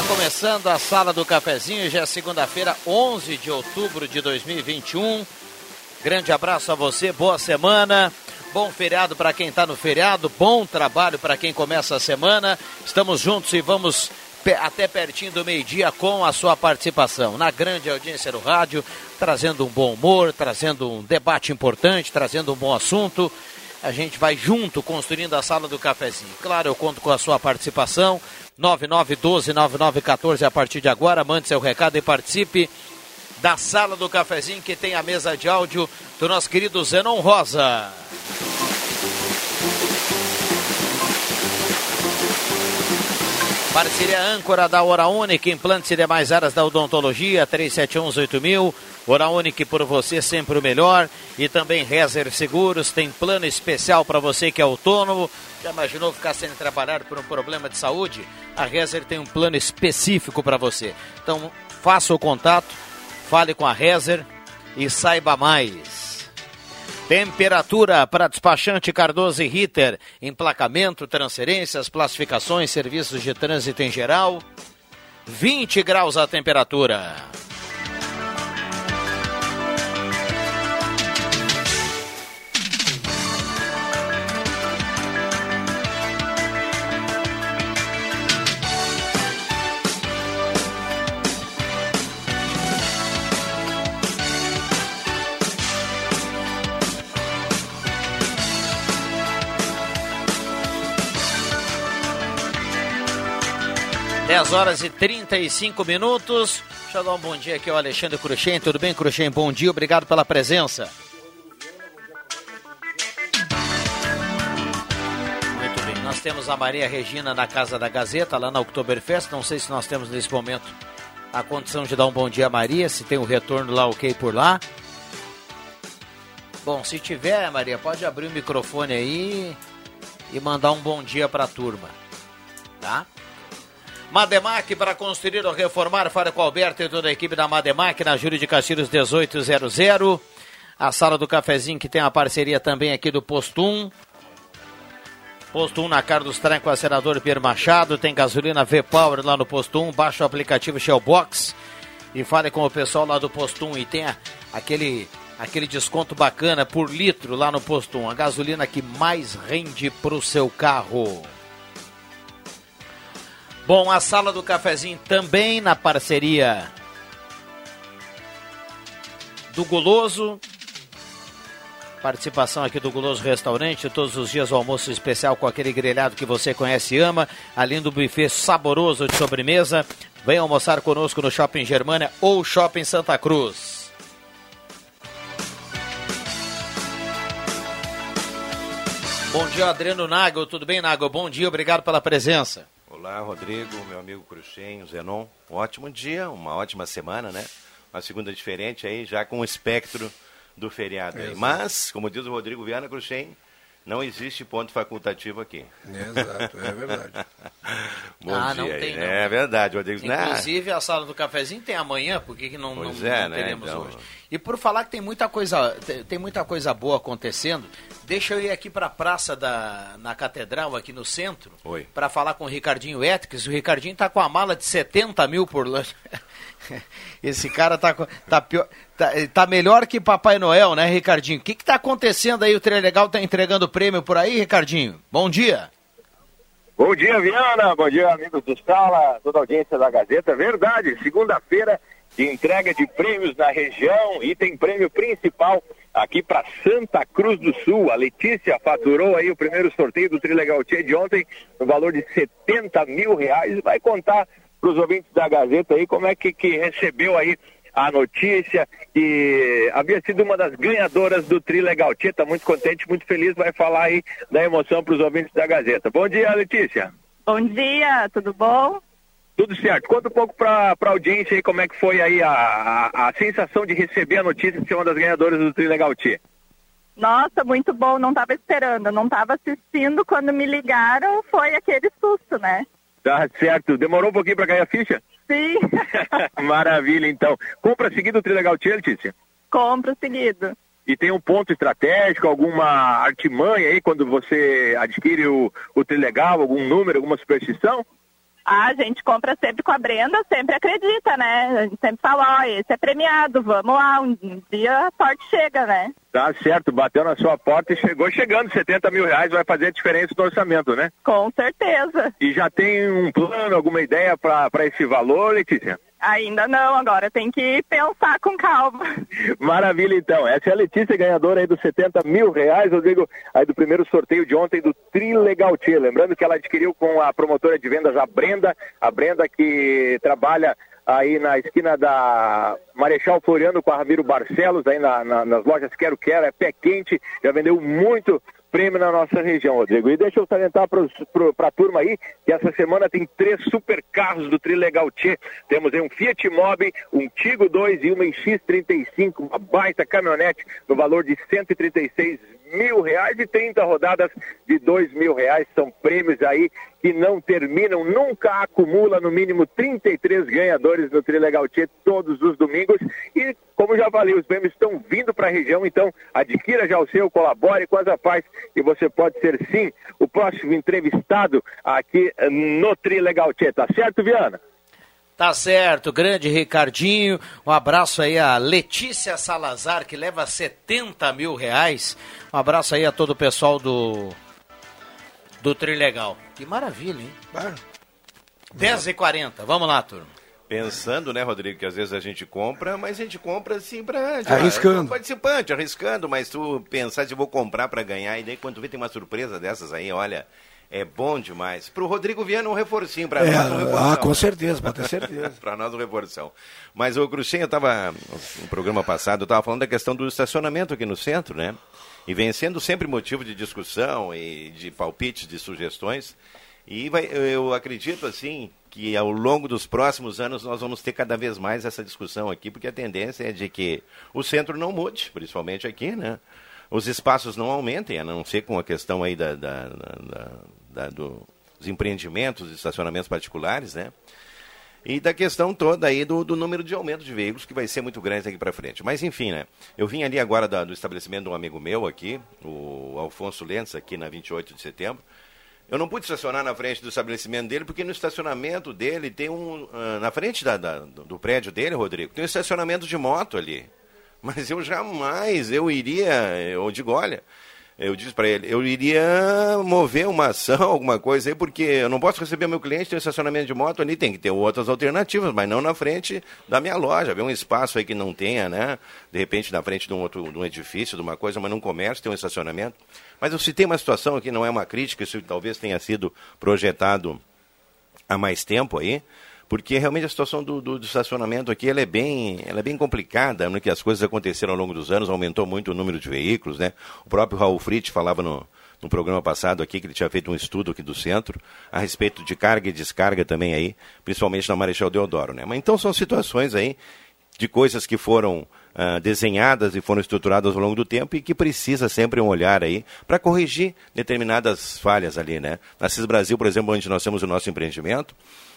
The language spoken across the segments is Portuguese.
Está começando a Sala do Cafezinho. Já é segunda-feira, 11 de outubro de 2021. Grande abraço a você, boa semana. Bom feriado para quem está no feriado, bom trabalho para quem começa a semana. Estamos juntos e vamos até pertinho do meio-dia com a sua participação. Na grande audiência do rádio, trazendo um bom humor, trazendo um debate importante, trazendo um bom assunto. A gente vai junto construindo a sala do cafezinho. Claro, eu conto com a sua participação. 9912-9914 a partir de agora. Mande seu recado e participe da sala do cafezinho que tem a mesa de áudio do nosso querido Zenon Rosa. Parceria âncora da Hora Única, implantes e demais áreas da odontologia, 3718000. Única por você sempre o melhor. E também Rezer Seguros, tem plano especial para você que é autônomo. Já imaginou ficar sem trabalhar por um problema de saúde? A Rezer tem um plano específico para você. Então, faça o contato, fale com a Rezer e saiba mais. Temperatura para despachante Cardoso e Ritter. Emplacamento, transferências, classificações, serviços de trânsito em geral. 20 graus a temperatura. Dez horas e 35 minutos. Deixa eu dar um bom dia aqui ao Alexandre Cruxem. Tudo bem, Cruxem? Bom dia, obrigado pela presença. Muito bem. Nós temos a Maria Regina na Casa da Gazeta, lá na Oktoberfest. Não sei se nós temos nesse momento a condição de dar um bom dia a Maria, se tem o retorno lá ok por lá. Bom, se tiver, Maria, pode abrir o microfone aí e mandar um bom dia para a turma. Tá? Mademac para construir ou reformar, fale com o Alberto e toda a equipe da Mademac na Júlio de Castilhos 1800. A sala do cafezinho que tem a parceria também aqui do Posto 1. Posto 1 na Carlos Trem com a senador Pierre Machado. Tem gasolina V-Power lá no Posto 1. Baixa o aplicativo Shellbox e fale com o pessoal lá do Posto 1 e tenha aquele, aquele desconto bacana por litro lá no Posto 1. A gasolina que mais rende para o seu carro. Bom, a sala do cafezinho também na parceria do Guloso. Participação aqui do Guloso Restaurante, todos os dias o almoço especial com aquele grelhado que você conhece e ama, além do buffet saboroso de sobremesa. Venha almoçar conosco no Shopping Germânia ou Shopping Santa Cruz. Bom dia, Adriano Nago. Tudo bem, Nago? Bom dia, obrigado pela presença. Olá, Rodrigo, meu amigo Cruxem, Zenon. Um ótimo dia, uma ótima semana, né? Uma segunda diferente aí, já com o espectro do feriado aí. Mas, como diz o Rodrigo Viana Cruxem, não existe ponto facultativo aqui. Exato, é verdade. Bom Ah, dia não tem, não. É verdade, Rodrigo. Né? Inclusive, a sala do cafezinho tem amanhã, por que que não, não, Pois é, não né, teremos então. hoje? E por falar que tem muita coisa, tem, muita coisa boa acontecendo, deixa eu ir aqui para a praça da na catedral aqui no centro, para falar com o Ricardinho Etques. O Ricardinho tá com a mala de 70 mil por lá. Esse cara tá, tá, pior, tá, tá melhor que Papai Noel, né, Ricardinho? O que que tá acontecendo aí? O Trilegal tá entregando prêmio por aí, Ricardinho? Bom dia. Bom dia, Viana. Bom dia, amigos do Sala, toda a audiência da Gazeta. Verdade, segunda-feira de entrega de prêmios na região e tem prêmio principal aqui para Santa Cruz do Sul. A Letícia faturou aí o primeiro sorteio do Trilegal Tia de ontem no valor de 70 mil reais vai contar para os ouvintes da Gazeta aí como é que, que recebeu aí a notícia que havia sido uma das ganhadoras do Trilegal Tia. Está muito contente, muito feliz, vai falar aí da emoção para os ouvintes da Gazeta. Bom dia, Letícia. Bom dia, tudo bom? Tudo certo. Conta um pouco para a audiência aí como é que foi aí a, a, a, sensação de receber a notícia de ser uma das ganhadoras do Trilegal Tia. Nossa, muito bom. Não estava esperando, não estava assistindo. Quando me ligaram, foi aquele susto, né? Tá certo. Demorou um pouquinho para ganhar a ficha? Sim. Maravilha, então. Compra seguido o Trilegal Tia, Letícia? Compra seguido. E tem um ponto estratégico, alguma artimanha aí quando você adquire o, o Trilegal, algum número, alguma superstição? A gente compra sempre com a Brenda, sempre acredita, né? A gente sempre fala, ó, esse é premiado, vamos lá, um dia a sorte chega, né? Tá certo, bateu na sua porta e chegou chegando, 70 mil reais vai fazer diferença no orçamento, né? Com certeza. E já tem um plano, alguma ideia para esse valor, Letícia? Ainda não, agora tem que pensar com calma. Maravilha, então. Essa é a Letícia, ganhadora aí dos 70 mil reais, Rodrigo, aí do primeiro sorteio de ontem do Trilegal Tia. Lembrando que ela adquiriu com a promotora de vendas, a Brenda, a Brenda que trabalha aí na esquina da Marechal Floriano com a Ramiro Barcelos, aí na, na, nas lojas Quero Quero, é pé quente, já vendeu muito prêmio na nossa região, Rodrigo. E deixa eu salientar para a turma aí que essa semana tem três super carros do Trilegal Tchê. Temos aí um Fiat Mobi, um Tigo 2 e uma X35, uma baita caminhonete no valor de 136 mil reais e 30 rodadas de dois mil reais. São prêmios aí que não terminam, nunca acumula no mínimo 33 ganhadores no Trilegal Tchê todos os domingos. E, como já falei, os prêmios estão vindo para a região, então adquira já o seu, colabore com as APAS e você pode ser sim o próximo entrevistado aqui no Trilegal Tchê. Tá certo, Viana? Tá certo, grande Ricardinho. Um abraço aí a Letícia Salazar, que leva 70 mil reais. Um abraço aí a todo o pessoal do, do Trilegal. Que maravilha, hein? Ah, 10h40, vamos lá, turma. Pensando, né, Rodrigo, que às vezes a gente compra, mas a gente compra assim pra. Arriscando. Participante, arriscando, mas tu pensar se vou comprar para ganhar, e daí quando tu vê tem uma surpresa dessas aí, olha. É bom demais. Para o Rodrigo Viana, um reforcinho para é, nós. Um reforção. Ah, com certeza, pode ter certeza. para nós, um reforção. Mas o Cruxem, eu estava, no programa passado, eu estava falando da questão do estacionamento aqui no centro, né? E vem sendo sempre motivo de discussão e de palpites, de sugestões. E vai, eu acredito, assim, que ao longo dos próximos anos nós vamos ter cada vez mais essa discussão aqui, porque a tendência é de que o centro não mude, principalmente aqui, né? Os espaços não aumentem, a não ser com a questão aí da, da, da da, do, dos empreendimentos, estacionamentos particulares, né? E da questão toda aí do, do, número de aumento de veículos, que vai ser muito grande daqui para frente. Mas enfim, né? Eu vim ali agora da, do estabelecimento de um amigo meu aqui, o Alfonso Lentz, aqui na 28 de setembro. Eu não pude estacionar na frente do estabelecimento dele, porque no estacionamento dele tem um. Uh, na frente da, da, do prédio dele, Rodrigo, tem um estacionamento de moto ali. Mas eu jamais, eu iria, eu digo, olha, eu disse para ele, eu iria mover uma ação, alguma coisa aí, porque eu não posso receber meu cliente, tem um estacionamento de moto ali, tem que ter outras alternativas, mas não na frente da minha loja. Haver um espaço aí que não tenha, né? De repente, na frente de um outro de um edifício, de uma coisa, mas num comércio tem um estacionamento. Mas eu citei uma situação aqui, não é uma crítica, isso talvez tenha sido projetado há mais tempo aí porque realmente a situação do, do, do, estacionamento aqui ela é, bem, ela é bem complicada, né, que as coisas aconteceram ao longo dos anos, aumentou muito o número de veículos, né? O próprio Raul Fritz falava no, no programa passado aqui, que ele tinha feito um estudo aqui do centro, a respeito de carga e descarga também aí, principalmente na Marechal Deodoro, né? Mas então são situações aí de coisas que foram uh, desenhadas e foram estruturadas ao longo do tempo e que precisa sempre um olhar aí para corrigir determinadas falhas ali, né? Na CIS Brasil, por exemplo, onde nós temos o nosso empreendimento,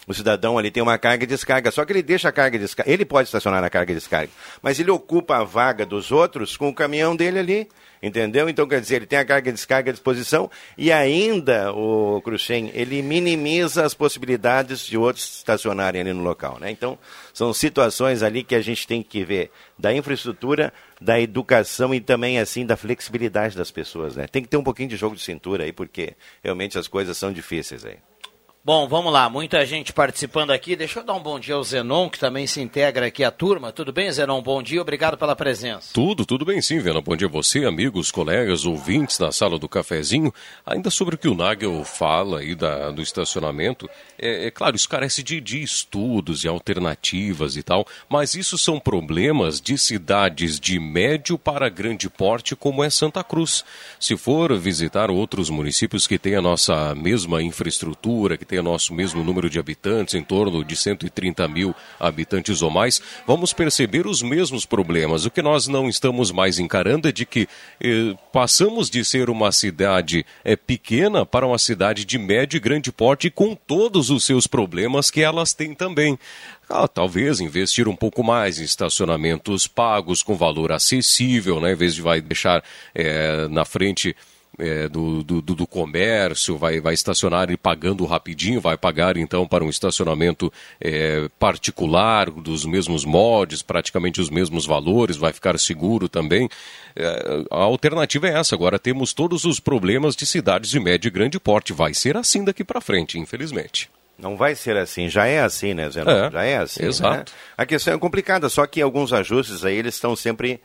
o cidadão ali tem uma carga e descarga, só que ele deixa a carga e descarga. Ele pode estacionar na carga e descarga, mas ele ocupa a vaga dos outros com o caminhão dele ali. Entendeu? Então, quer dizer, ele tem a carga e descarga à disposição e ainda, o Cruxem, ele minimiza as possibilidades de outros estacionarem ali no local. Né? Então, são situações ali que a gente tem que ver da infraestrutura, da educação e também, assim, da flexibilidade das pessoas. Né? Tem que ter um pouquinho de jogo de cintura aí, porque realmente as coisas são difíceis aí. Bom, vamos lá, muita gente participando aqui. Deixa eu dar um bom dia ao Zenon, que também se integra aqui à turma. Tudo bem, Zenon? Bom dia, obrigado pela presença. Tudo, tudo bem sim, Vena. Bom dia a você, amigos, colegas, ouvintes da sala do cafezinho. Ainda sobre o que o Nagel fala aí da, do estacionamento, é, é claro, isso carece de, de estudos e alternativas e tal, mas isso são problemas de cidades de médio para grande porte, como é Santa Cruz. Se for visitar outros municípios que têm a nossa mesma infraestrutura, que tem o nosso mesmo número de habitantes, em torno de 130 mil habitantes ou mais, vamos perceber os mesmos problemas. O que nós não estamos mais encarando é de que eh, passamos de ser uma cidade eh, pequena para uma cidade de médio e grande porte, com todos os seus problemas que elas têm também. Ah, talvez investir um pouco mais em estacionamentos pagos com valor acessível, né, em vez de vai deixar eh, na frente é, do, do, do, comércio, vai, vai estacionar e pagando rapidinho, vai pagar então para um estacionamento é, particular, dos mesmos mods, praticamente os mesmos valores, vai ficar seguro também. É, a alternativa é essa. Agora temos todos os problemas de cidades de médio e grande porte. Vai ser assim daqui para frente, infelizmente. Não vai ser assim, já é assim, né, Zé? É, já é assim. Exato. Né? A questão é complicada, só que alguns ajustes aí eles estão sempre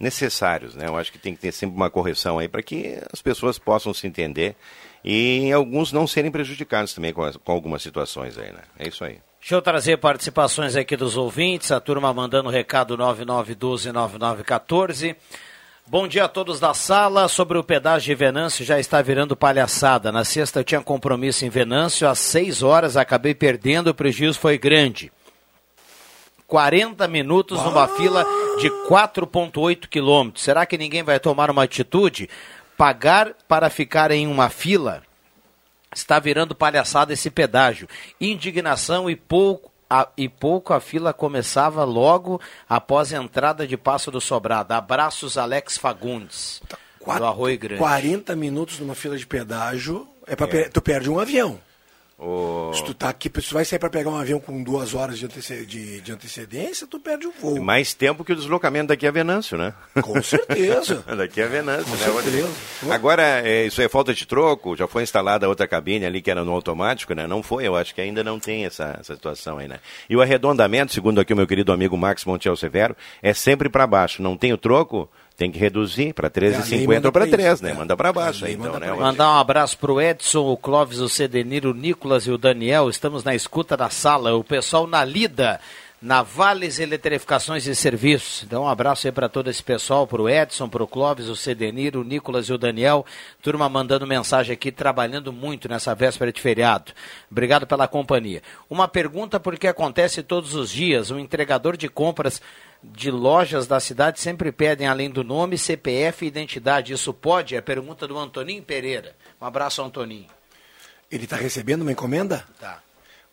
necessários, né? Eu acho que tem que ter sempre uma correção aí para que as pessoas possam se entender e alguns não serem prejudicados também com, com algumas situações aí, né? É isso aí. Deixa eu trazer participações aqui dos ouvintes, a turma mandando recado 99129914. Bom dia a todos da sala. Sobre o pedágio de Venâncio, já está virando palhaçada. Na sexta eu tinha compromisso em Venâncio, às 6 horas acabei perdendo, o prejuízo foi grande. 40 minutos numa fila de 4,8 quilômetros. Será que ninguém vai tomar uma atitude? Pagar para ficar em uma fila? Está virando palhaçada esse pedágio. Indignação e pouco. A, e pouco a fila começava logo após a entrada de Passo do Sobrado. Abraços, Alex Fagundes, Quatro, do Arroio Grande. 40 minutos numa fila de pedágio, é, pra, é. tu perde um avião. O... Se tu tá aqui, se tu vai sair para pegar um avião com duas horas de, anteced... de, de, antecedência, tu perde o voo. Mais tempo que o deslocamento daqui a Venâncio, né? Com certeza. daqui a Venâncio, com né? Certeza. Agora, é, isso é falta de troco? Já foi instalada outra cabine ali que era no automático, né? Não foi, eu acho que ainda não tem essa, essa situação aí, né? E o arredondamento, segundo aqui o meu querido amigo Max Montiel Severo, é sempre para baixo. Não tem o troco, tem que reduzir para 13,50 ou para 3, né? É. Manda para baixo aí, então, né? Mandar um abraço para o Edson, o Clóvis, o Cedeniro, o Nicolas e o Daniel. Estamos na escuta da sala. O pessoal na lida. Na Vales Eletrificações e Serviços. Então, um abraço aí para todo esse pessoal, para o Edson, para o Clóvis, o Cedenir, o Nicolas e o Daniel. Turma mandando mensagem aqui, trabalhando muito nessa véspera de feriado. Obrigado pela companhia. Uma pergunta, porque acontece todos os dias. Um entregador de compras de lojas da cidade sempre pedem, além do nome, CPF e identidade. Isso pode? É a pergunta do Antoninho Pereira. Um abraço, Antoninho. Ele está recebendo uma encomenda? Tá.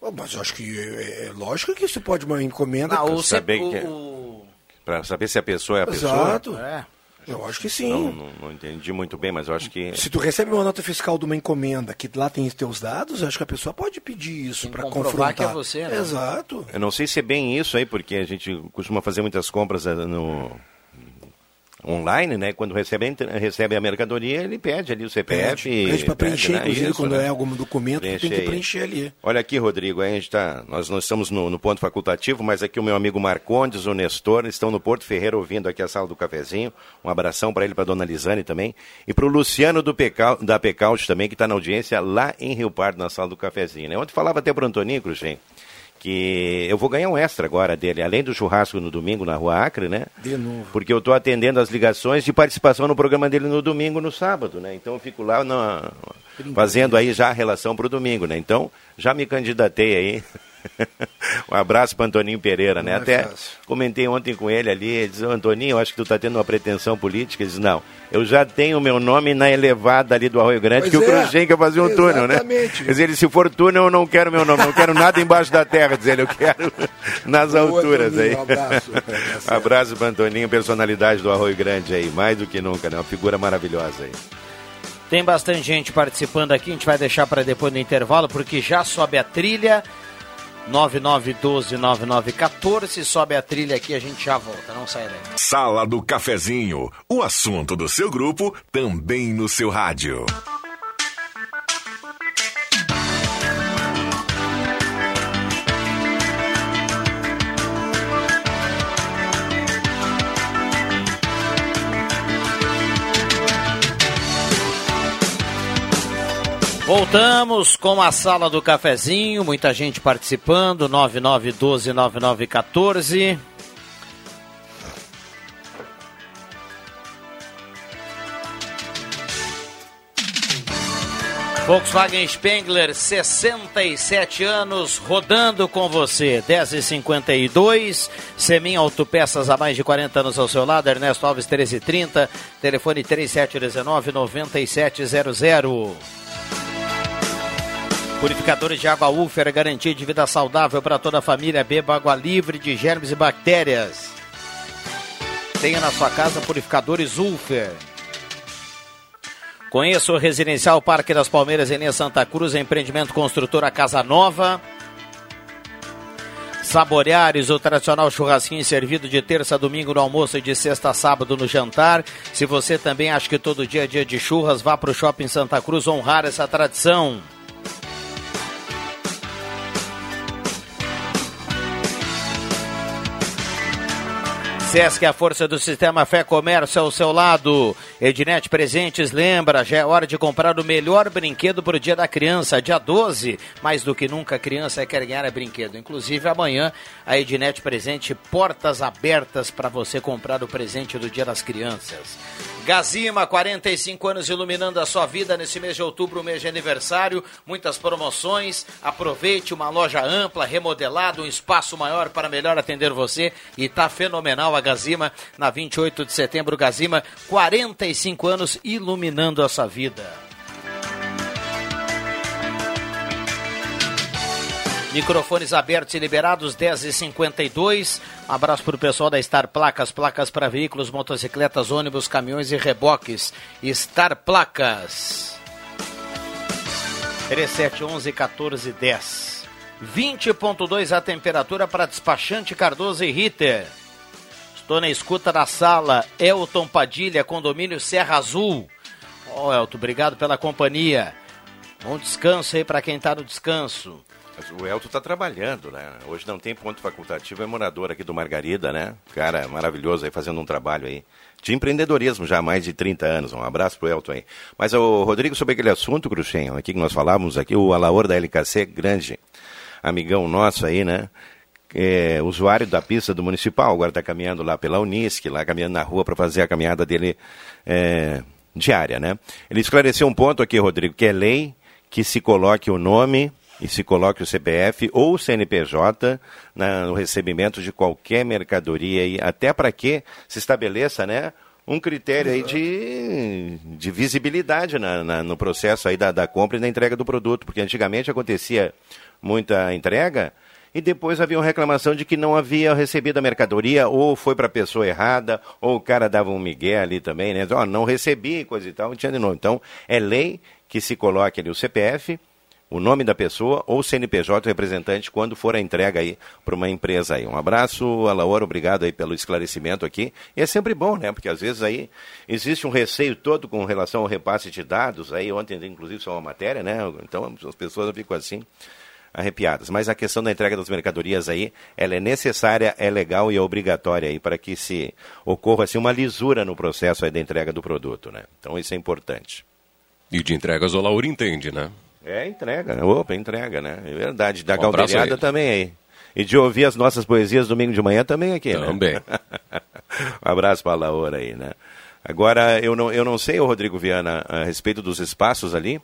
Oh, mas eu acho que é, é, lógico que isso pode uma encomenda. Ah, para saber, o, o... saber se a pessoa é a Exato. pessoa. Exato. É. Eu acho que sim. Não, não, não, entendi muito bem, mas eu acho que. Se tu recebe uma nota fiscal de uma encomenda que lá tem os teus dados, eu acho que a pessoa pode pedir isso para confrontar. que é você, né? Exato. Eu não sei se é bem isso aí, porque a gente costuma fazer muitas compras eh, no online, né? Quando recebe, recebe a mercadoria, ele pede ali o CPF. Pede, pede para preencher, né? inclusive, Isso, quando né? é algum documento, tem que preencher ali. Olha aqui, Rodrigo, a gente tá, nós não estamos no, no, ponto facultativo, mas aqui o meu amigo Marcondes, o Nestor, estão no Porto Ferreira ouvindo aqui a sala do cafezinho. Um abração para ele, para dona Lisane também. E para o Luciano do Pecal, da Pecaute também, que está na audiência lá em Rio Pardo, na sala do cafezinho. Né? Ontem falava até para o Antoninho, Cruxem que eu vou ganhar um extra agora dele, além do churrasco no domingo na Rua Acre, né? De novo. Porque eu estou atendendo as ligações de participação no programa dele no domingo no sábado, né? Então eu fico lá fazendo aí já a relação para o domingo, né? Então já me candidatei aí um abraço para Antoninho Pereira, né? É Até fácil. comentei ontem com ele ali, ele disse, Antoninho, eu acho que tu está tendo uma pretensão política. Ele disse, não, eu já tenho meu nome na elevada ali do Arroio Grande, pois que é, o quer fazer um túnel, né? Diz ele, se for túnel, eu não quero meu nome, não quero nada embaixo da terra, diz ele, eu quero nas Boa, alturas Antoninho, aí. Um abraço. um abraço para Antoninho, personalidade do Arroio Grande aí, mais do que nunca, né? Uma figura maravilhosa aí. Tem bastante gente participando aqui, a gente vai deixar para depois no intervalo, porque já sobe a trilha. 99129914. Sobe a trilha aqui, a gente já volta. Não sai daí. Sala do Cafezinho. O assunto do seu grupo também no seu rádio. Voltamos com a sala do cafezinho, muita gente participando, 99129914. Volkswagen Spengler, 67 anos, rodando com você. 10 e 52 Semin Autopeças há mais de 40 anos ao seu lado. Ernesto Alves, 1330. Telefone 3719-9700. Purificadores de água Ufer, garantia de vida saudável para toda a família. Beba água livre de germes e bactérias. Tenha na sua casa purificadores Ulfer. Conheça o Residencial Parque das Palmeiras em Santa Cruz, empreendimento construtora Casa Nova. Saboreares, o tradicional churrasquinho servido de terça a domingo no almoço e de sexta a sábado no jantar. Se você também acha que todo dia é dia de churras, vá para o Shopping Santa Cruz honrar essa tradição. Sesc, a força do sistema Fé Comércio ao seu lado. Ednet Presentes lembra, já é hora de comprar o melhor brinquedo para o Dia da Criança, dia 12. Mais do que nunca, a criança quer ganhar é brinquedo. Inclusive, amanhã, a Ednet Presente, portas abertas para você comprar o presente do Dia das Crianças. Gazima, 45 anos iluminando a sua vida nesse mês de outubro, mês de aniversário. Muitas promoções. Aproveite uma loja ampla, remodelada, um espaço maior para melhor atender você. E tá fenomenal Gazima na 28 de setembro. Gazima, 45 anos iluminando a sua vida. Microfones abertos e liberados, 10 e 52 Um abraço para o pessoal da Star Placas, placas para veículos, motocicletas, ônibus, caminhões e reboques. Star Placas. 3711 1410. 20.2 a temperatura para despachante Cardoso e Ritter. Estou na escuta da sala. Elton Padilha, condomínio Serra Azul. Ó, oh, Elton, obrigado pela companhia. Bom descanso aí para quem está no descanso. Mas o Elton está trabalhando, né? Hoje não tem ponto facultativo, é morador aqui do Margarida, né? Cara maravilhoso aí fazendo um trabalho aí de empreendedorismo já há mais de 30 anos. Um abraço pro Elton aí. Mas o Rodrigo, sobre aquele assunto, Cruxem, aqui que nós falávamos aqui, o Alaor da LKC, grande amigão nosso aí, né? É, usuário da pista do municipal, agora está caminhando lá pela Unisc, lá caminhando na rua para fazer a caminhada dele é, diária, né? Ele esclareceu um ponto aqui, Rodrigo, que é lei que se coloque o nome e se coloque o CPF ou o CNPJ na, no recebimento de qualquer mercadoria, e até para que se estabeleça né, um critério aí de, de visibilidade na, na, no processo aí da, da compra e da entrega do produto, porque antigamente acontecia muita entrega e depois havia uma reclamação de que não havia recebido a mercadoria, ou foi para a pessoa errada, ou o cara dava um migué ali também, né? Oh, não recebi, coisa e tal, e tinha de novo. Então, é lei que se coloque ali o CPF, o nome da pessoa ou CNPJ representante quando for a entrega aí para uma empresa aí. Um abraço, Alaor, obrigado aí pelo esclarecimento aqui. E é sempre bom, né? Porque às vezes aí existe um receio todo com relação ao repasse de dados. Aí ontem, inclusive, só uma matéria, né? Então as pessoas ficam assim arrepiadas. Mas a questão da entrega das mercadorias aí, ela é necessária, é legal e é obrigatória aí para que se ocorra assim uma lisura no processo aí da entrega do produto, né? Então isso é importante. E de entregas o Lauro entende, né? É, entrega, né? Opa, entrega, né? É verdade. Da um também aí. E de ouvir as nossas poesias domingo de manhã também aqui, também. né? Também. um abraço para a Laura aí, né? Agora, eu não, eu não sei, Rodrigo Viana, a respeito dos espaços ali.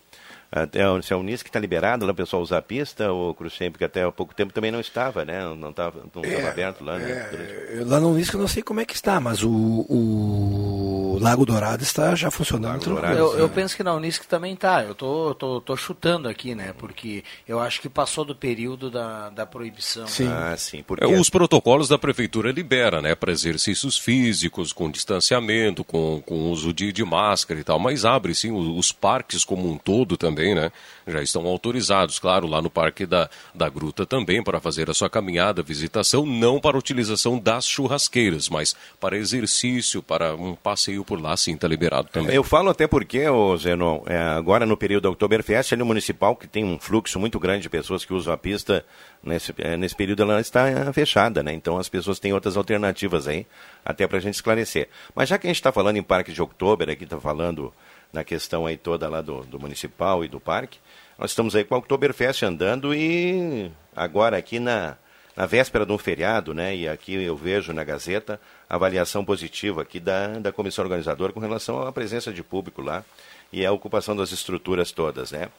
Até, se a Unisc está liberado lá o pessoal usar a pista, ou Cruxem, porque até há pouco tempo também não estava, né? Não estava não é, aberto lá. Né? É, lá no Unisc eu não sei como é que está, mas o, o Lago Dourado está já funcionando. Dourado, eu, eu, penso que na Unisc também está. Eu tô, tô, tô, chutando aqui, né? Porque eu acho que passou do período da, da proibição. Sim. Ah, sim. Porque... É, os protocolos da prefeitura libera, né? Para exercícios físicos, com distanciamento, com, com uso de, de máscara e tal, mas abre sim os, os parques como um todo também também, né? Já estão autorizados, claro, lá no Parque da, da Gruta também para fazer a sua caminhada, visitação, não para utilização das churrasqueiras, mas para exercício, para um passeio por lá, sim, está liberado também. Eu falo até porque, ô Zenon, é, agora no período da Oktoberfest, ali no municipal, que tem um fluxo muito grande de pessoas que usam a pista, nesse, é, nesse período ela está é, fechada, né? Então as pessoas têm outras alternativas aí, até para a gente esclarecer. Mas já que a gente está falando em Parque de Oktober, aqui está falando na questão aí toda lá do, do municipal e do parque. Nós estamos aí com a Oktoberfest andando e agora aqui na, na véspera de um feriado, né? E aqui eu vejo na Gazeta avaliação positiva aqui da, da comissão organizadora com relação à presença de público lá e a ocupação das estruturas todas, né?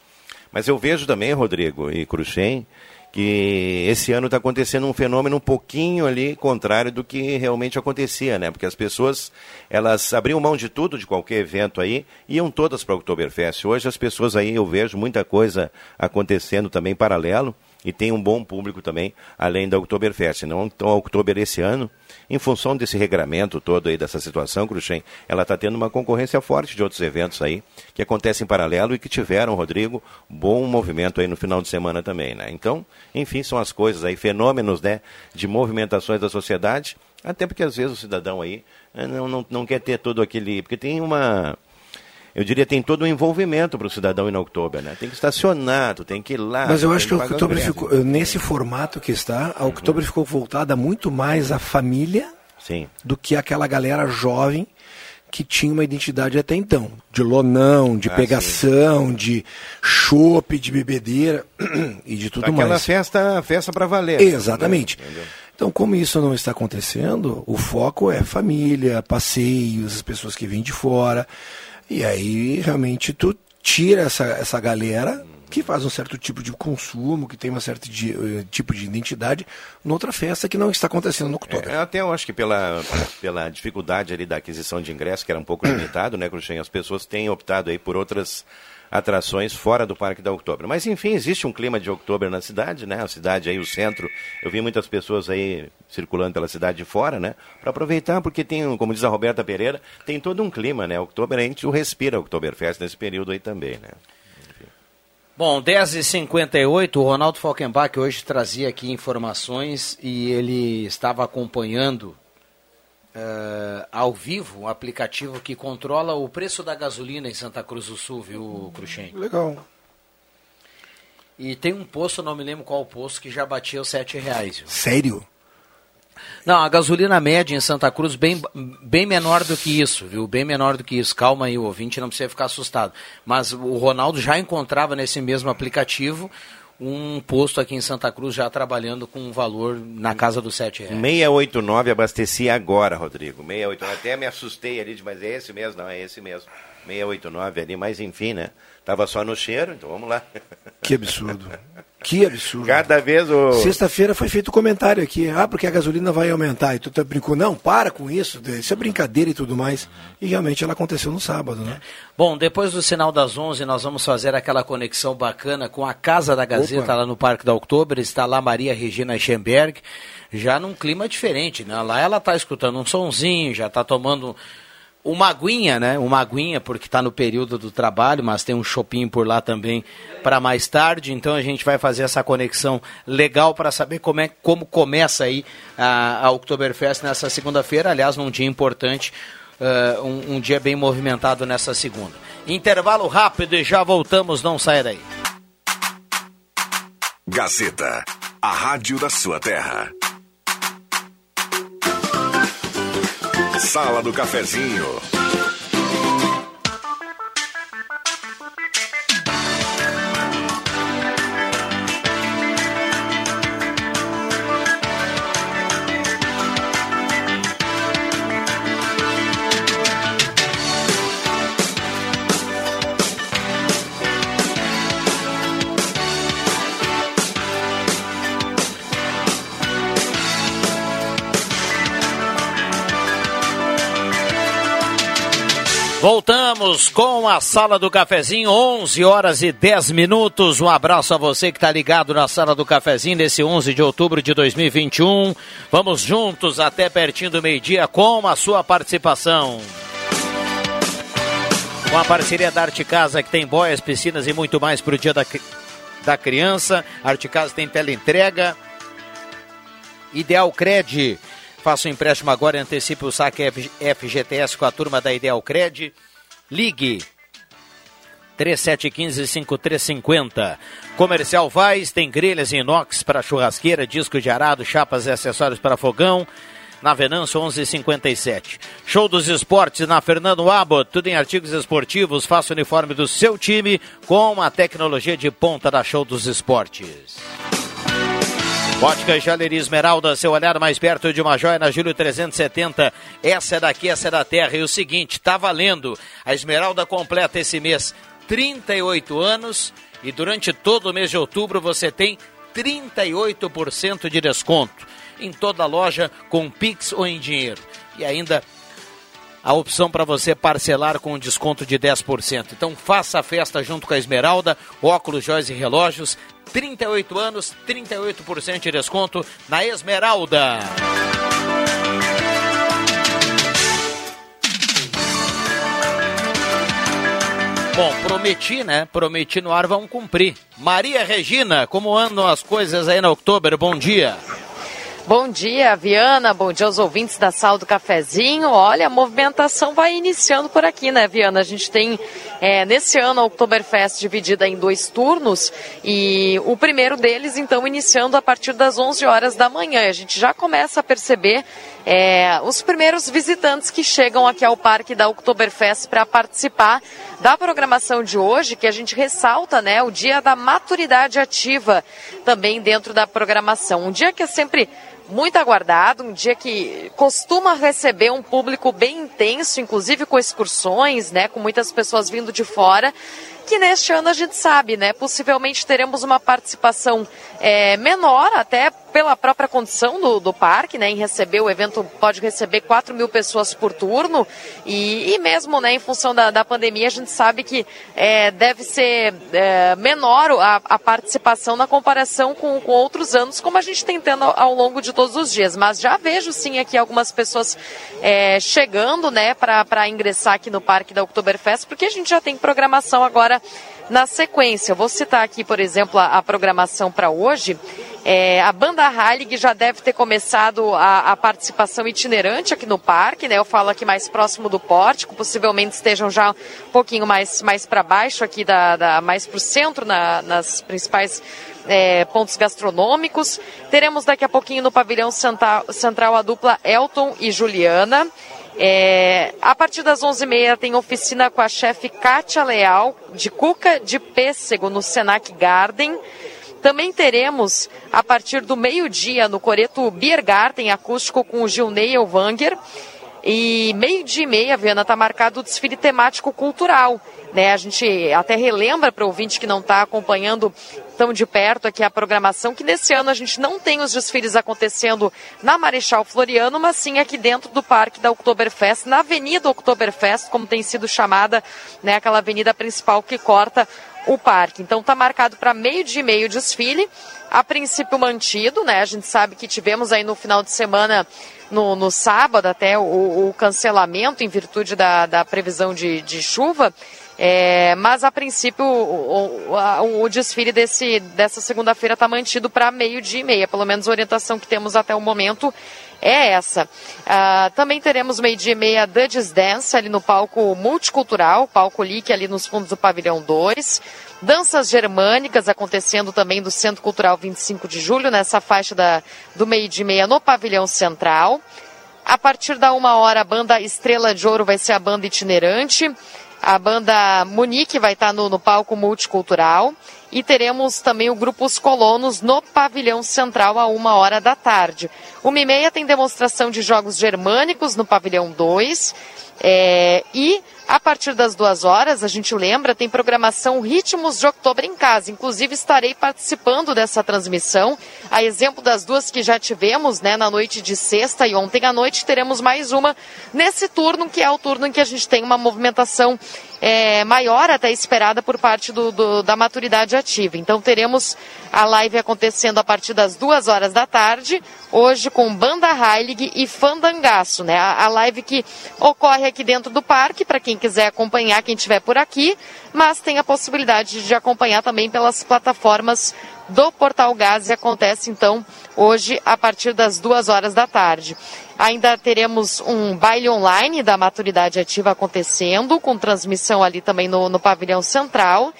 Mas eu vejo também, Rodrigo e Cruxem, que esse ano está acontecendo um fenômeno um pouquinho ali contrário do que realmente acontecia, né? Porque as pessoas, elas abriam mão de tudo, de qualquer evento aí, iam todas para o Oktoberfest. Hoje as pessoas aí, eu vejo muita coisa acontecendo também paralelo, e tem um bom público também, além da Oktoberfest. Não, então, a Oktober esse ano, em função desse regramento todo aí, dessa situação, Cruxem, ela está tendo uma concorrência forte de outros eventos aí, que acontecem em paralelo e que tiveram, Rodrigo, bom movimento aí no final de semana também, né? Então, enfim, são as coisas aí, fenômenos, né, de movimentações da sociedade, até porque às vezes o cidadão aí eh, não, não, não quer ter todo aquele... Porque tem uma eu diria, tem todo um envolvimento para o cidadão ir no outubro, né? Tem que estacionar, tu tem que ir lá. Mas eu acho que, que o outubro ficou, nesse formato que está, a uhum. outubro uhum. ficou voltada muito mais à família Sim. do que aquela galera jovem que tinha uma identidade até então, de lonão, de ah, pegação, sim. de chope, de bebedeira e de tudo Aquela mais. Aquela festa, festa para valer. Exatamente. Né? Então, como isso não está acontecendo, o foco é família, passeios, as pessoas que vêm de fora. E aí realmente tu tira essa, essa galera que faz um certo tipo de consumo, que tem um certo de, uh, tipo de identidade, noutra festa que não está acontecendo no Oktober. É, até eu acho que pela, pela dificuldade ali da aquisição de ingresso, que era um pouco limitado, né, Cruxem? As pessoas têm optado aí por outras atrações fora do Parque da Outubro. Mas enfim, existe um clima de outubro na cidade, né? A cidade aí, o centro, eu vi muitas pessoas aí circulando pela cidade de fora, né? Para aproveitar, porque tem, como diz a Roberta Pereira, tem todo um clima, né? Outubro, a gente o respira Oktoberfest nesse período aí também, né? Bom, 10h58, o Ronaldo Falkenbach hoje trazia aqui informações e ele estava acompanhando uh, ao vivo um aplicativo que controla o preço da gasolina em Santa Cruz do Sul, viu, Cruxem? Legal. E tem um posto, não me lembro qual posto, que já batia os sete reais. Viu? Sério? Não, a gasolina média em Santa Cruz bem, bem menor do que isso, viu? Bem menor do que isso. Calma aí, o ouvinte não precisa ficar assustado. Mas o Ronaldo já encontrava nesse mesmo aplicativo um posto aqui em Santa Cruz já trabalhando com um valor na casa dos sete reais. 689 abasteci agora, Rodrigo. 689. Até me assustei ali, mas é esse mesmo? Não, é esse mesmo. 689 ali, mas enfim, né? Tava só no cheiro, então vamos lá. Que absurdo. Que absurdo. Cada vez o. Sexta-feira foi feito um comentário aqui. Ah, porque a gasolina vai aumentar. E tu tá brincando. Não, para com isso. Isso é brincadeira e tudo mais. E realmente ela aconteceu no sábado, né? Bom, depois do sinal das 11, nós vamos fazer aquela conexão bacana com a Casa da Gazeta Opa. lá no Parque da Outubro. Está lá Maria Regina Schemberg, já num clima diferente, né? Lá ela está escutando um sonzinho, já está tomando uma aguinha, né? Uma aguinha, porque está no período do trabalho, mas tem um shopping por lá também para mais tarde. Então a gente vai fazer essa conexão legal para saber como, é, como começa aí a, a Oktoberfest nessa segunda-feira. Aliás, num dia importante, uh, um, um dia bem movimentado nessa segunda. Intervalo rápido e já voltamos, não saia daí. Gazeta, a rádio da sua terra. Sala do Cafezinho. Voltamos com a Sala do Cafezinho, 11 horas e 10 minutos. Um abraço a você que está ligado na Sala do Cafezinho nesse 11 de outubro de 2021. Vamos juntos até pertinho do meio-dia com a sua participação. Com a parceria da Arte Casa, que tem boias, piscinas e muito mais para o Dia da, da Criança. Arte Casa tem tela entrega. Ideal Cred Faça o um empréstimo agora e antecipe o saque FGTS com a turma da Ideal Cred. Ligue 3715-5350. Comercial Vaz tem grelhas inox para churrasqueira, disco de arado, chapas e acessórios para fogão. na Venâncio 1157. Show dos Esportes na Fernando Abbott, tudo em artigos esportivos, faça o uniforme do seu time com a tecnologia de ponta da Show dos Esportes. Ótica Jaleria Esmeralda, seu olhar mais perto de uma joia na Júlio 370. Essa é daqui, essa é da terra. E o seguinte, tá valendo. A Esmeralda completa esse mês 38 anos e durante todo o mês de outubro você tem 38% de desconto em toda a loja com Pix ou em dinheiro. E ainda a opção para você parcelar com um desconto de 10%. Então faça a festa junto com a Esmeralda, óculos, joias e relógios. 38 anos, 38% de desconto na Esmeralda. Bom, prometi, né? Prometi no ar, vamos cumprir. Maria Regina, como andam as coisas aí na outubro? Bom dia. Bom dia, Viana. Bom dia aos ouvintes da Sal do Cafezinho. Olha, a movimentação vai iniciando por aqui, né, Viana? A gente tem é, nesse ano a Oktoberfest dividida em dois turnos e o primeiro deles, então, iniciando a partir das 11 horas da manhã. A gente já começa a perceber é, os primeiros visitantes que chegam aqui ao Parque da Oktoberfest para participar da programação de hoje, que a gente ressalta, né, o dia da maturidade ativa também dentro da programação. Um dia que é sempre muito aguardado, um dia que costuma receber um público bem intenso, inclusive com excursões, né, com muitas pessoas vindo de fora que neste ano a gente sabe, né? Possivelmente teremos uma participação é, menor, até pela própria condição do, do parque, né? Em receber, o evento pode receber 4 mil pessoas por turno e, e mesmo, né, em função da, da pandemia, a gente sabe que é, deve ser é, menor a, a, participação na comparação com, com, outros anos, como a gente tem tendo ao, ao, longo de todos os dias. Mas já vejo, sim, aqui algumas pessoas é, chegando, né, para ingressar aqui no parque da Oktoberfest, porque a gente já tem programação agora na sequência. Eu vou citar aqui, por exemplo, a, a programação para hoje. É, a banda Heilig já deve ter começado a, a, participação itinerante aqui no parque, né? Eu falo aqui mais próximo do pórtico, possivelmente estejam já um pouquinho mais, mais para baixo aqui, da, da mais para o centro, na, nas principais é, pontos gastronômicos. Teremos daqui a pouquinho no pavilhão central, central a dupla Elton e Juliana. É, a partir das 11h30 tem oficina com a chefe Kátia Leal, de Cuca de Pêssego, no Senac Garden. Também teremos, a partir do meio-dia, no Coreto Biergarten, acústico com o Gilney Elvanger. E meio-dia e meia, Viana, está marcado o desfile temático cultural. Né? A gente até relembra para o ouvinte que não está acompanhando tão de perto aqui a programação, que nesse ano a gente não tem os desfiles acontecendo na Marechal Floriano, mas sim aqui dentro do parque da Oktoberfest, na Avenida Oktoberfest, como tem sido chamada, né, aquela avenida principal que corta o parque. Então está marcado para meio dia e meio desfile, a princípio mantido, né? A gente sabe que tivemos aí no final de semana no, no sábado até o, o, cancelamento em virtude da, da previsão de, de chuva. É, mas a princípio o, o, o desfile desse, dessa segunda-feira está mantido para meio dia e meia, pelo menos a orientação que temos até o momento é essa. Ah, também teremos meio dia e meia Dudges Dance ali no palco multicultural, palco Lick ali nos fundos do pavilhão 2. Danças germânicas acontecendo também do Centro Cultural 25 de Julho, nessa faixa da, do meio de meia no pavilhão central. A partir da uma hora, a banda Estrela de Ouro vai ser a banda itinerante. A banda Munique vai estar no, no palco multicultural. E teremos também o grupo Os Colonos no pavilhão central a uma hora da tarde. Uma e meia tem demonstração de jogos germânicos no pavilhão 2. É, e a partir das duas horas, a gente lembra, tem programação Ritmos de Outubro em Casa. Inclusive, estarei participando dessa transmissão. A exemplo das duas que já tivemos, né, na noite de sexta e ontem à noite, teremos mais uma nesse turno, que é o turno em que a gente tem uma movimentação é, maior até esperada por parte do, do, da maturidade ativa. Então, teremos a live acontecendo a partir das duas horas da tarde, hoje com Banda Heilig e Fandangaço, né? A, a live que ocorre aqui dentro do parque, para quem quiser acompanhar, quem estiver por aqui, mas tem a possibilidade de acompanhar também pelas plataformas do Portal Gás e acontece então hoje a partir das duas horas da tarde. Ainda teremos um baile online da maturidade ativa acontecendo, com transmissão ali também no, no pavilhão central.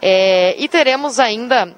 É, e teremos ainda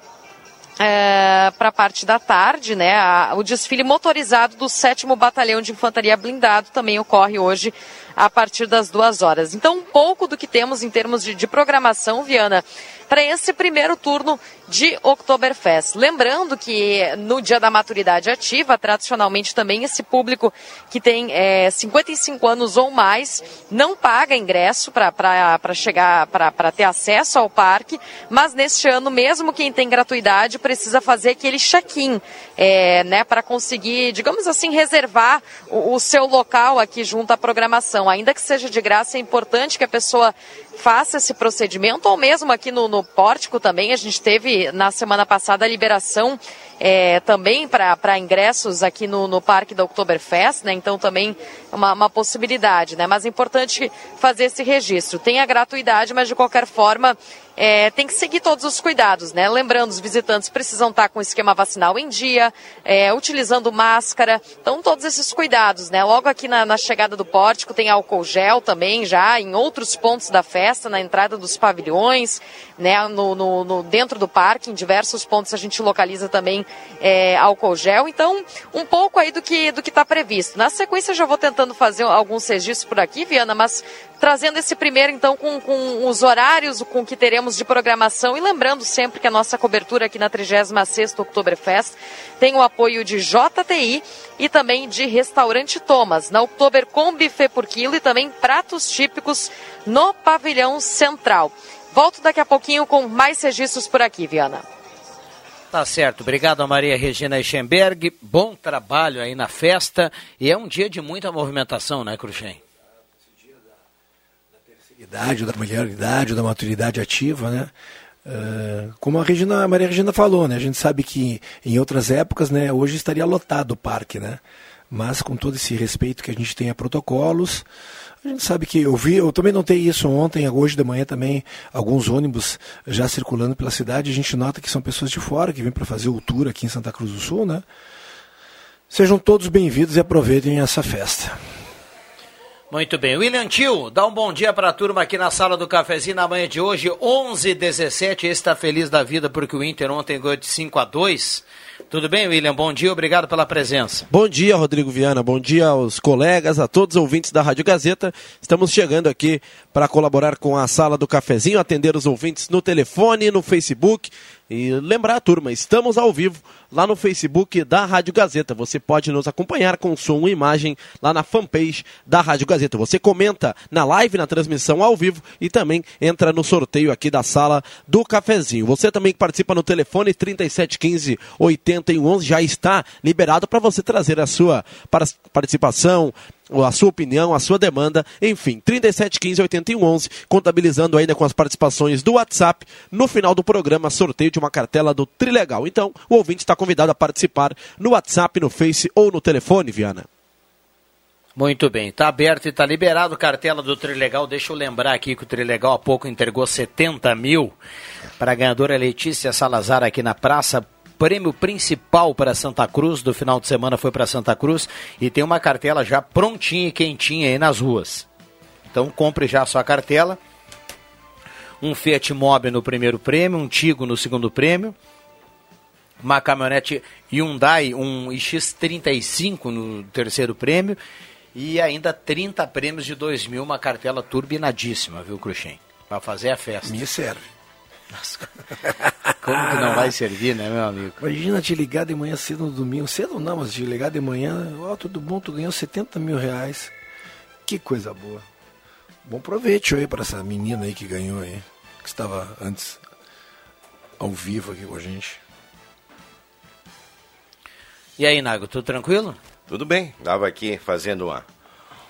é, para a parte da tarde, né? A, o desfile motorizado do 7 Batalhão de Infantaria Blindado também ocorre hoje a partir das duas horas. Então, um pouco do que temos em termos de, de programação, Viana, para esse primeiro turno de Oktoberfest. Lembrando que no dia da maturidade ativa, tradicionalmente também esse público que tem é, 55 anos ou mais não paga ingresso para chegar, para ter acesso ao parque, mas neste ano, mesmo quem tem gratuidade, precisa fazer aquele check-in, é, né, para conseguir, digamos assim, reservar o, o seu local aqui junto à programação. Ainda que seja de graça, é importante que a pessoa faça esse procedimento, ou mesmo aqui no, no pórtico também, a gente teve na semana passada a liberação é, também para ingressos aqui no, no Parque da Oktoberfest, né? Então também uma, uma possibilidade, né? Mas é importante fazer esse registro. Tem a gratuidade, mas de qualquer forma é, tem que seguir todos os cuidados, né? Lembrando, os visitantes precisam estar com o esquema vacinal em dia, é, utilizando máscara, então todos esses cuidados, né? Logo aqui na, na, chegada do pórtico tem álcool gel também, já em outros pontos da festa, na entrada dos pavilhões, né? No, no, no dentro do parque, em diversos pontos a gente localiza também é, álcool gel, então um pouco aí do que do que está previsto. Na sequência já vou tentando fazer alguns registros por aqui, Viana, mas trazendo esse primeiro então com, com os horários com que teremos de programação e lembrando sempre que a nossa cobertura aqui na 36ª Oktoberfest tem o apoio de JTI e também de Restaurante Thomas, na Oktober com buffet por quilo e também pratos típicos no pavilhão central. Volto daqui a pouquinho com mais registros por aqui, Viana. Tá certo, obrigado a Maria Regina Eschenberg, bom trabalho aí na festa e é um dia de muita movimentação, né, Cruxem? idade, da maioridade, da maturidade ativa, né? Uh, como a, Regina, a Maria Regina falou, né? A gente sabe que em outras épocas, né? Hoje estaria lotado o parque, né? Mas com todo esse respeito que a gente tem a protocolos, a gente sabe que eu vi, eu também notei isso ontem, hoje de manhã também, alguns ônibus já circulando pela cidade. A gente nota que são pessoas de fora que vêm para fazer o tour aqui em Santa Cruz do Sul, né? Sejam todos bem-vindos e aproveitem essa festa. Muito bem. William Tio, dá um bom dia para a turma aqui na sala do cafezinho na manhã de hoje, 11 17 Esse está feliz da vida porque o Inter ontem ganhou de 5 a 2 tudo bem, William? Bom dia, obrigado pela presença. Bom dia, Rodrigo Viana. Bom dia aos colegas, a todos os ouvintes da Rádio Gazeta. Estamos chegando aqui para colaborar com a sala do cafezinho, atender os ouvintes no telefone, no Facebook. E lembrar, turma, estamos ao vivo lá no Facebook da Rádio Gazeta. Você pode nos acompanhar com som e imagem lá na fanpage da Rádio Gazeta. Você comenta na live, na transmissão ao vivo e também entra no sorteio aqui da sala do cafezinho. Você também que participa no telefone 3715 8111 já está liberado para você trazer a sua participação, a sua opinião, a sua demanda, enfim, 3715 8111, contabilizando ainda com as participações do WhatsApp, no final do programa, sorteio de uma cartela do Trilegal. Então, o ouvinte está convidado a participar no WhatsApp, no Face ou no telefone, Viana. Muito bem, está aberto e está liberado cartela do Trilegal. Deixa eu lembrar aqui que o Trilegal há pouco entregou 70 mil para a ganhadora Letícia Salazar aqui na praça prêmio principal para Santa Cruz do final de semana foi para Santa Cruz e tem uma cartela já prontinha e quentinha aí nas ruas. Então compre já a sua cartela. Um Fiat Mobi no primeiro prêmio, um Tigo no segundo prêmio, uma caminhonete Hyundai, um X35 no terceiro prêmio e ainda 30 prêmios de 2 mil, uma cartela turbinadíssima, viu, Cruxem? Para fazer a festa. Me serve. Como que não vai servir, né, meu amigo? Imagina te ligar de manhã cedo no domingo. Cedo não, mas te ligar de manhã. Ó, oh, tudo bom, tu ganhou 70 mil reais. Que coisa boa. Bom proveito aí para essa menina aí que ganhou aí. Que estava antes ao vivo aqui com a gente. E aí, Nago, tudo tranquilo? Tudo bem. Estava aqui fazendo uma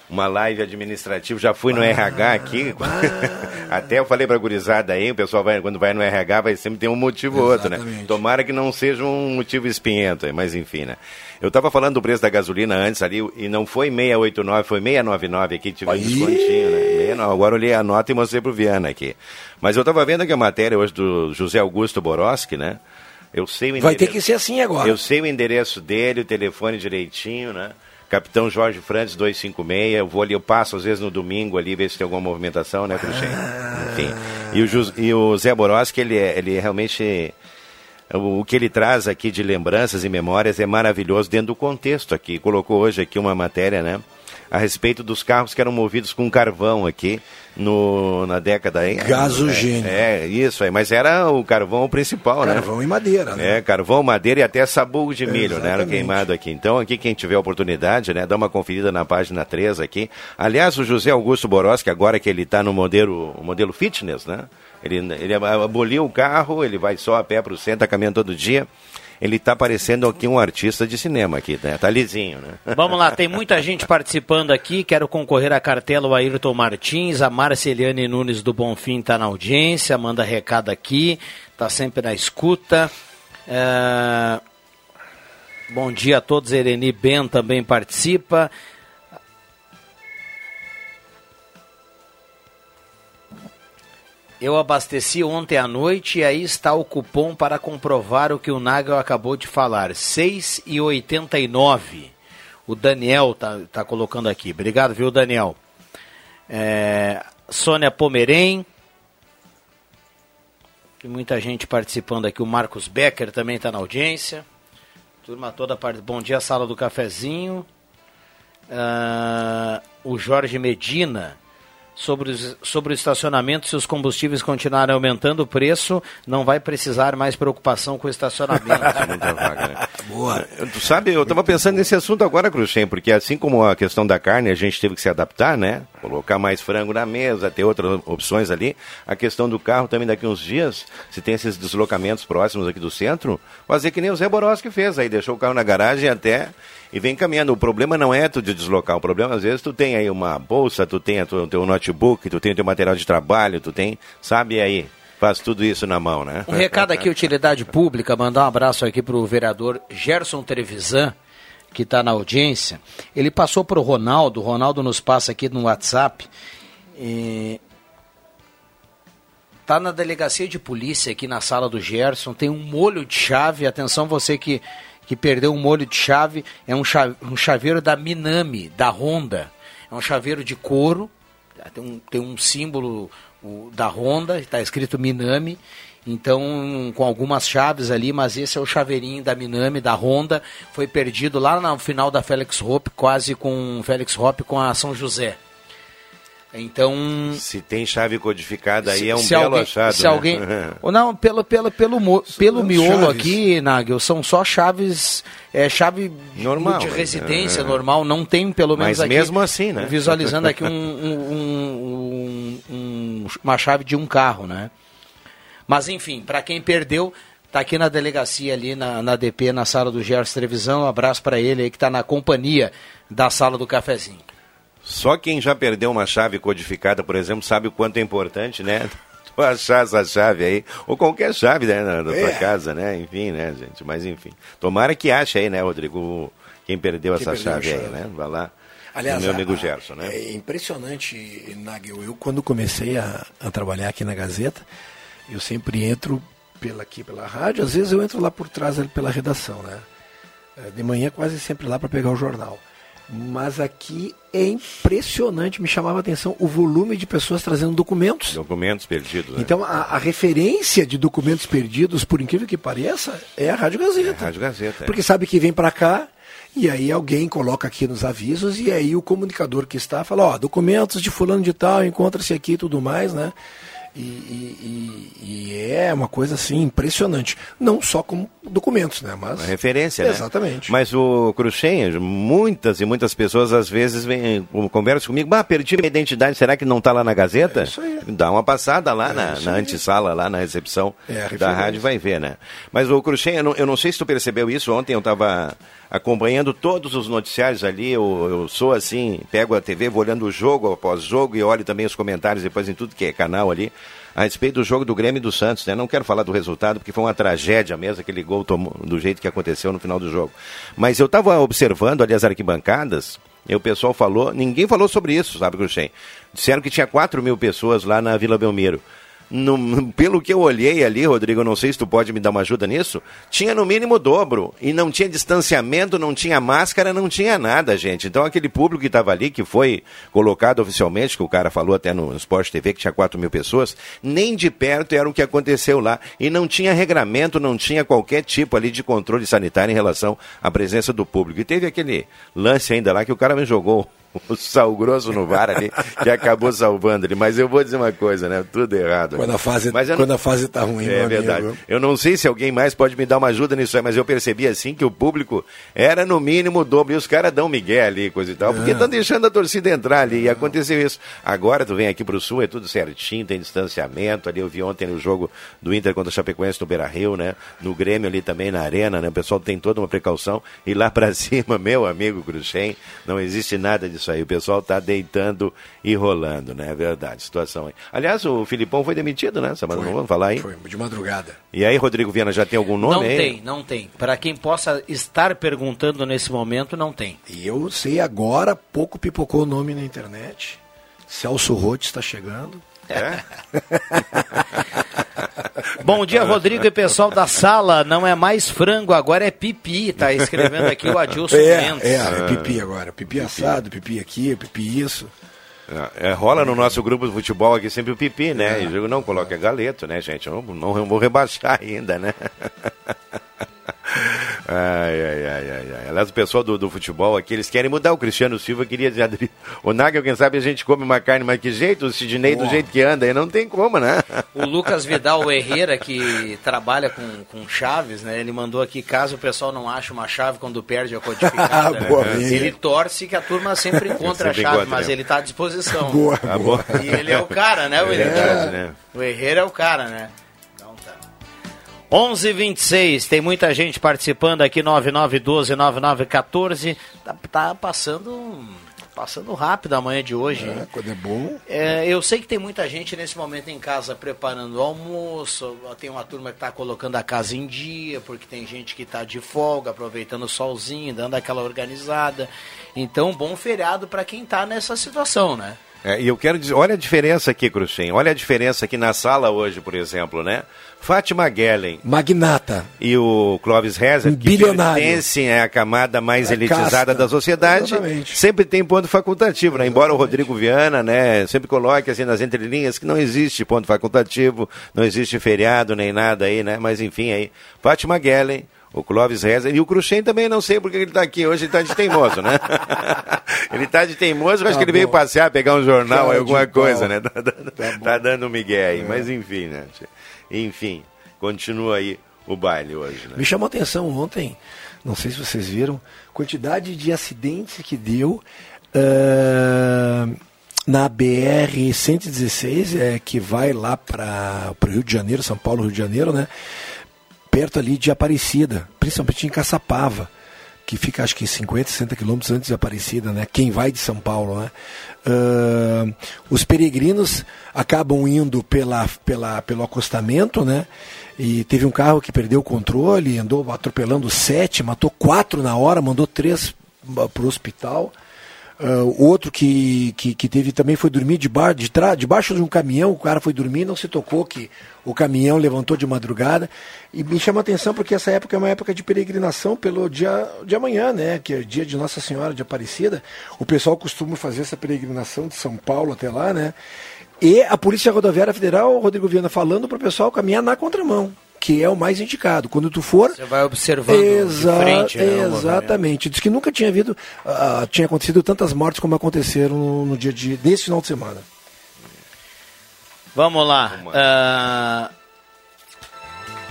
uma live administrativa, já fui no ah, RH aqui. Ah, Até eu falei pra gurizada aí, o pessoal vai, quando vai no RH vai sempre ter um motivo ou outro, né? Tomara que não seja um motivo espinhento, mas enfim, né? Eu estava falando do preço da gasolina antes ali, e não foi 689, foi 699 aqui, tive um descontinho, né? 69, agora eu olhei a nota e mostrei pro Viana aqui. Mas eu estava vendo aqui a matéria hoje do José Augusto Boroski, né? Eu sei o endereço, Vai ter que ser assim agora. Eu sei o endereço dele, o telefone direitinho, né? Capitão Jorge Frantes 256. Eu vou ali, eu passo às vezes no domingo ali, ver se tem alguma movimentação, né, Cruxem? Ah. Enfim. E o, e o Zé Boroski, ele é, ele é realmente o, o que ele traz aqui de lembranças e memórias é maravilhoso dentro do contexto aqui. Colocou hoje aqui uma matéria, né? A respeito dos carros que eram movidos com carvão aqui no, na década aí. Gasogênio. É, é, isso aí, mas era o carvão principal, carvão né? Carvão e madeira, né? É, carvão, madeira e até sabugo de milho, né? Era queimado aqui. Então, aqui quem tiver oportunidade, né, dá uma conferida na página 3 aqui. Aliás, o José Augusto Boroski, agora que ele está no modelo, modelo fitness, né? Ele, ele aboliu o carro, ele vai só a pé para o centro, tá caminhando todo dia ele está parecendo aqui um artista de cinema aqui, né? Tá lisinho, né? Vamos lá, tem muita gente participando aqui. Quero concorrer à cartela o Ayrton Martins, a Marceliane Nunes do Bonfim está na audiência, manda recado aqui, está sempre na escuta. É... Bom dia a todos, Ereni Ben também participa. Eu abasteci ontem à noite e aí está o cupom para comprovar o que o Nagel acabou de falar. 6,89. O Daniel tá, tá colocando aqui. Obrigado, viu, Daniel? É, Sônia Pomerém. Tem muita gente participando aqui. O Marcos Becker também está na audiência. Turma toda. Bom dia, sala do cafezinho. Uh, o Jorge Medina sobre, sobre o estacionamento, se os combustíveis continuarem aumentando o preço, não vai precisar mais preocupação com o estacionamento. Muita vaga, né? Boa. Tu sabe, eu estava pensando nesse assunto agora, Cruxem, porque assim como a questão da carne, a gente teve que se adaptar, né? Colocar mais frango na mesa, ter outras opções ali. A questão do carro também daqui uns dias, se tem esses deslocamentos próximos aqui do centro, fazer que nem o Zé Boroschi fez aí, deixou o carro na garagem até e vem caminhando. O problema não é tu de deslocar, o problema às vezes tu tem aí uma bolsa, tu tem o teu notebook, tu tem o teu material de trabalho, tu tem, sabe aí, faz tudo isso na mão, né? Um recado aqui, utilidade pública, mandar um abraço aqui para o vereador Gerson Trevisan, que está na audiência. Ele passou para o Ronaldo, o Ronaldo nos passa aqui no WhatsApp. E... Tá na delegacia de polícia aqui na sala do Gerson, tem um molho de chave, atenção você que que perdeu um molho de chave, é um, chave, um chaveiro da Minami, da Honda. É um chaveiro de couro, tem um, tem um símbolo o, da Honda, está escrito Minami. Então, com algumas chaves ali, mas esse é o chaveirinho da Minami, da Honda. Foi perdido lá no final da Félix Hope, quase com Félix Hope com a São José. Então. Se tem chave codificada aí, se, é um belo alguém, achado. Se né? alguém. ou não, pelo, pelo, pelo, pelo miolo chaves. aqui, Nagel, são só chaves. É, chave normal, de residência é. normal, não tem pelo menos Mas aqui. mesmo assim, né? Visualizando aqui um, um, um, uma chave de um carro, né? Mas enfim, para quem perdeu, tá aqui na delegacia ali na, na DP, na sala do Gerson Televisão. Um abraço para ele aí que está na companhia da sala do cafezinho. Só quem já perdeu uma chave codificada, por exemplo, sabe o quanto é importante, né? Tu achar essa chave aí, ou qualquer chave, né, da tua é. casa, né? Enfim, né, gente? Mas enfim. Tomara que ache aí, né, Rodrigo, quem perdeu quem essa perdeu chave, chave aí, né? Vai lá. Aliás, meu amigo Gerson, né? É impressionante, Nagel. Eu, quando comecei a, a trabalhar aqui na Gazeta, eu sempre entro pela, aqui pela rádio, às vezes eu entro lá por trás pela redação, né? É, de manhã quase sempre lá para pegar o jornal. Mas aqui é impressionante, me chamava a atenção o volume de pessoas trazendo documentos. Documentos perdidos. Né? Então, a, a, referência de documentos perdidos, por incrível que pareça, é a Rádio Gazeta. É a Rádio Gazeta. É. Porque sabe que vem para cá e aí alguém coloca aqui nos avisos e aí o comunicador que está fala, ó, documentos de fulano de tal, encontra-se aqui e tudo mais, né? E, e, e, é uma coisa assim impressionante. Não só como documentos, né? Mas. Uma referência, né? Exatamente. Mas o Cruxem, muitas e muitas pessoas às vezes vêm, conversam comigo, bah, perdi minha identidade, será que não está lá na Gazeta? É isso aí. Dá uma passada lá é na, na antessala, lá na recepção é da rádio, vai ver, né? Mas o Cruxem, eu não, eu não sei se tu percebeu isso, ontem eu estava acompanhando todos os noticiários ali. Eu, eu, sou assim, pego a TV, vou olhando o jogo após jogo e olho também os comentários depois em tudo que é canal ali. A respeito do jogo do Grêmio e do Santos, né? Não quero falar do resultado, porque foi uma tragédia mesmo, aquele gol tomou, do jeito que aconteceu no final do jogo. Mas eu estava observando ali as arquibancadas, e o pessoal falou, ninguém falou sobre isso, sabe, Cruxem? Disseram que tinha 4 mil pessoas lá na Vila Belmiro. No- pelo que eu olhei ali, Rodrigo, não sei se tu pode me dar uma ajuda nisso, tinha no mínimo o dobro. E não tinha distanciamento, não tinha máscara, não tinha nada, gente. Então aquele público que estava ali, que foi colocado oficialmente, que o cara falou até no Sport TV, que tinha 4 mil pessoas, nem de perto era o que aconteceu lá. E não tinha regramento, não tinha qualquer tipo ali de controle sanitário em relação à presença do público. E teve aquele lance ainda lá que o cara me jogou o sal grosso no VAR ali, que acabou salvando ele. Mas eu vou dizer uma coisa, né? Tudo errado. Quando a fase, Mas quando não- a fase tá ruim, é verdade. amigo. Eu não sei se alguém mais pode me dar uma ajuda nisso aí, mas eu percebi assim que o público era no mínimo o dobro. E os caras dão migué ali, coisa e tal, porque estão deixando a torcida entrar ali. E aconteceu isso. Agora tu vem aqui pro sul, é tudo certinho, tem distanciamento. Ali eu vi ontem no jogo do Inter contra o Chapecoense no Beira Rio, né? No Grêmio ali também, na Arena, né? O pessoal tem toda uma precaução. E lá pra cima, meu amigo Cruxem, não existe nada disso aí. O pessoal tá deitando e rolando, né? É verdade, situação aí. Aliás, o Filipão foi demitido, né? Semana, não vamos falar aí? Foi de madrugada. E aí, Rodrigo Viana, já tem algum nome não aí? tem, não tem. Para quem possa estar perguntando nesse momento, não tem. E eu sei agora, pouco pipocou o nome na internet. Celso Rotti está chegando. É? Bom dia, Rodrigo e pessoal da sala. Não é mais frango, agora é pipi. Tá escrevendo aqui o Adilson É, Mendes. é, é pipi agora. Pipi assado, pipi aqui, pipi isso. É, rola no nosso grupo de futebol aqui sempre o pipi, né? E o jogo não coloca galeto, né, gente? Eu não, não vou rebaixar ainda, né? Ai, ai, ai, ai, ai. Aliás, o pessoal do, do futebol aqui, eles querem mudar. O Cristiano Silva queria dizer, o Nagel, quem sabe a gente come uma carne, mas que jeito? O Sidney do jeito que anda, aí não tem como, né? O Lucas Vidal Herrera, que trabalha com, com chaves, né? Ele mandou aqui, caso o pessoal não ache uma chave quando perde a codificada, né? Ele torce que a turma sempre encontre a Sempre chave, encontra, mas né? ele está à disposição. Boa, boa. E ele é o cara, né, o É Herrera? né? O Herrera é o cara, né? Então tá. 11 26 tem muita gente participando aqui, 9912, 9914. Tá, tá passando, passando rápido a manhã de hoje, hein? É, quando é bom. É, eu sei que tem muita gente nesse momento em casa preparando o almoço, tem uma turma que está colocando a casa em dia, porque tem gente que está de folga, aproveitando o solzinho, dando aquela organizada. Então, bom feriado para quem está nessa situação, né? É, e eu quero dizer, olha a diferença aqui, Cruxem. Olha a diferença aqui na sala hoje, por exemplo, né? Fátima Gellen Magnata. e o Clóvis Rezer, Um que pertencem à camada mais É elitizada casta. da sociedade, Exatamente. sempre tem ponto facultativo, né? Embora o Rodrigo Viana, né, sempre coloque assim nas entrelinhas que não existe ponto facultativo, não existe feriado nem nada aí, né? Mas enfim aí, Fátima Gellen, o Clóvis Rezer e o Cruxem também não sei porque ele está aqui hoje, ele está de teimoso, né? ele está de teimoso, eu acho Tá que ele veio passear, pegar um jornal, Cara aí, alguma de pau. coisa, né? Tá dando, Tá bom. tá dando um migué aí, mas enfim, né? Enfim, continua aí o baile hoje, né? Me chamou a atenção ontem, não sei se vocês viram, quantidade de acidentes que deu ah, na BR-116, é, que vai lá para o Rio de Janeiro, São Paulo, Rio de Janeiro, né? Perto ali de Aparecida, principalmente em Caçapava, que fica acho que 50, 60 quilômetros antes de Aparecida, né? Quem vai de São Paulo, né? Ah, os peregrinos acabam indo pela, pela, pelo acostamento, né? E teve um carro que perdeu o controle, andou atropelando sete, matou quatro na hora, mandou três para o hospital. Ah, outro que, que, que teve também foi dormir debaixo, de trás, debaixo de um caminhão, o cara foi dormir, não se tocou que o caminhão levantou de madrugada. E me chama a atenção porque essa época é uma época de peregrinação pelo dia de amanhã, né? Que é o dia de Nossa Senhora de Aparecida. O pessoal costuma fazer essa peregrinação de São Paulo até lá, né? E a Polícia Rodoviária Federal, Rodrigo Viana, falando para o pessoal caminhar na contramão, que é o mais indicado. Quando tu for, Você vai observando Exa de frente, né, exatamente. Diz que nunca tinha havido, ah, tinha acontecido tantas mortes como aconteceram no, no dia de desse final de semana. Vamos lá. Ah,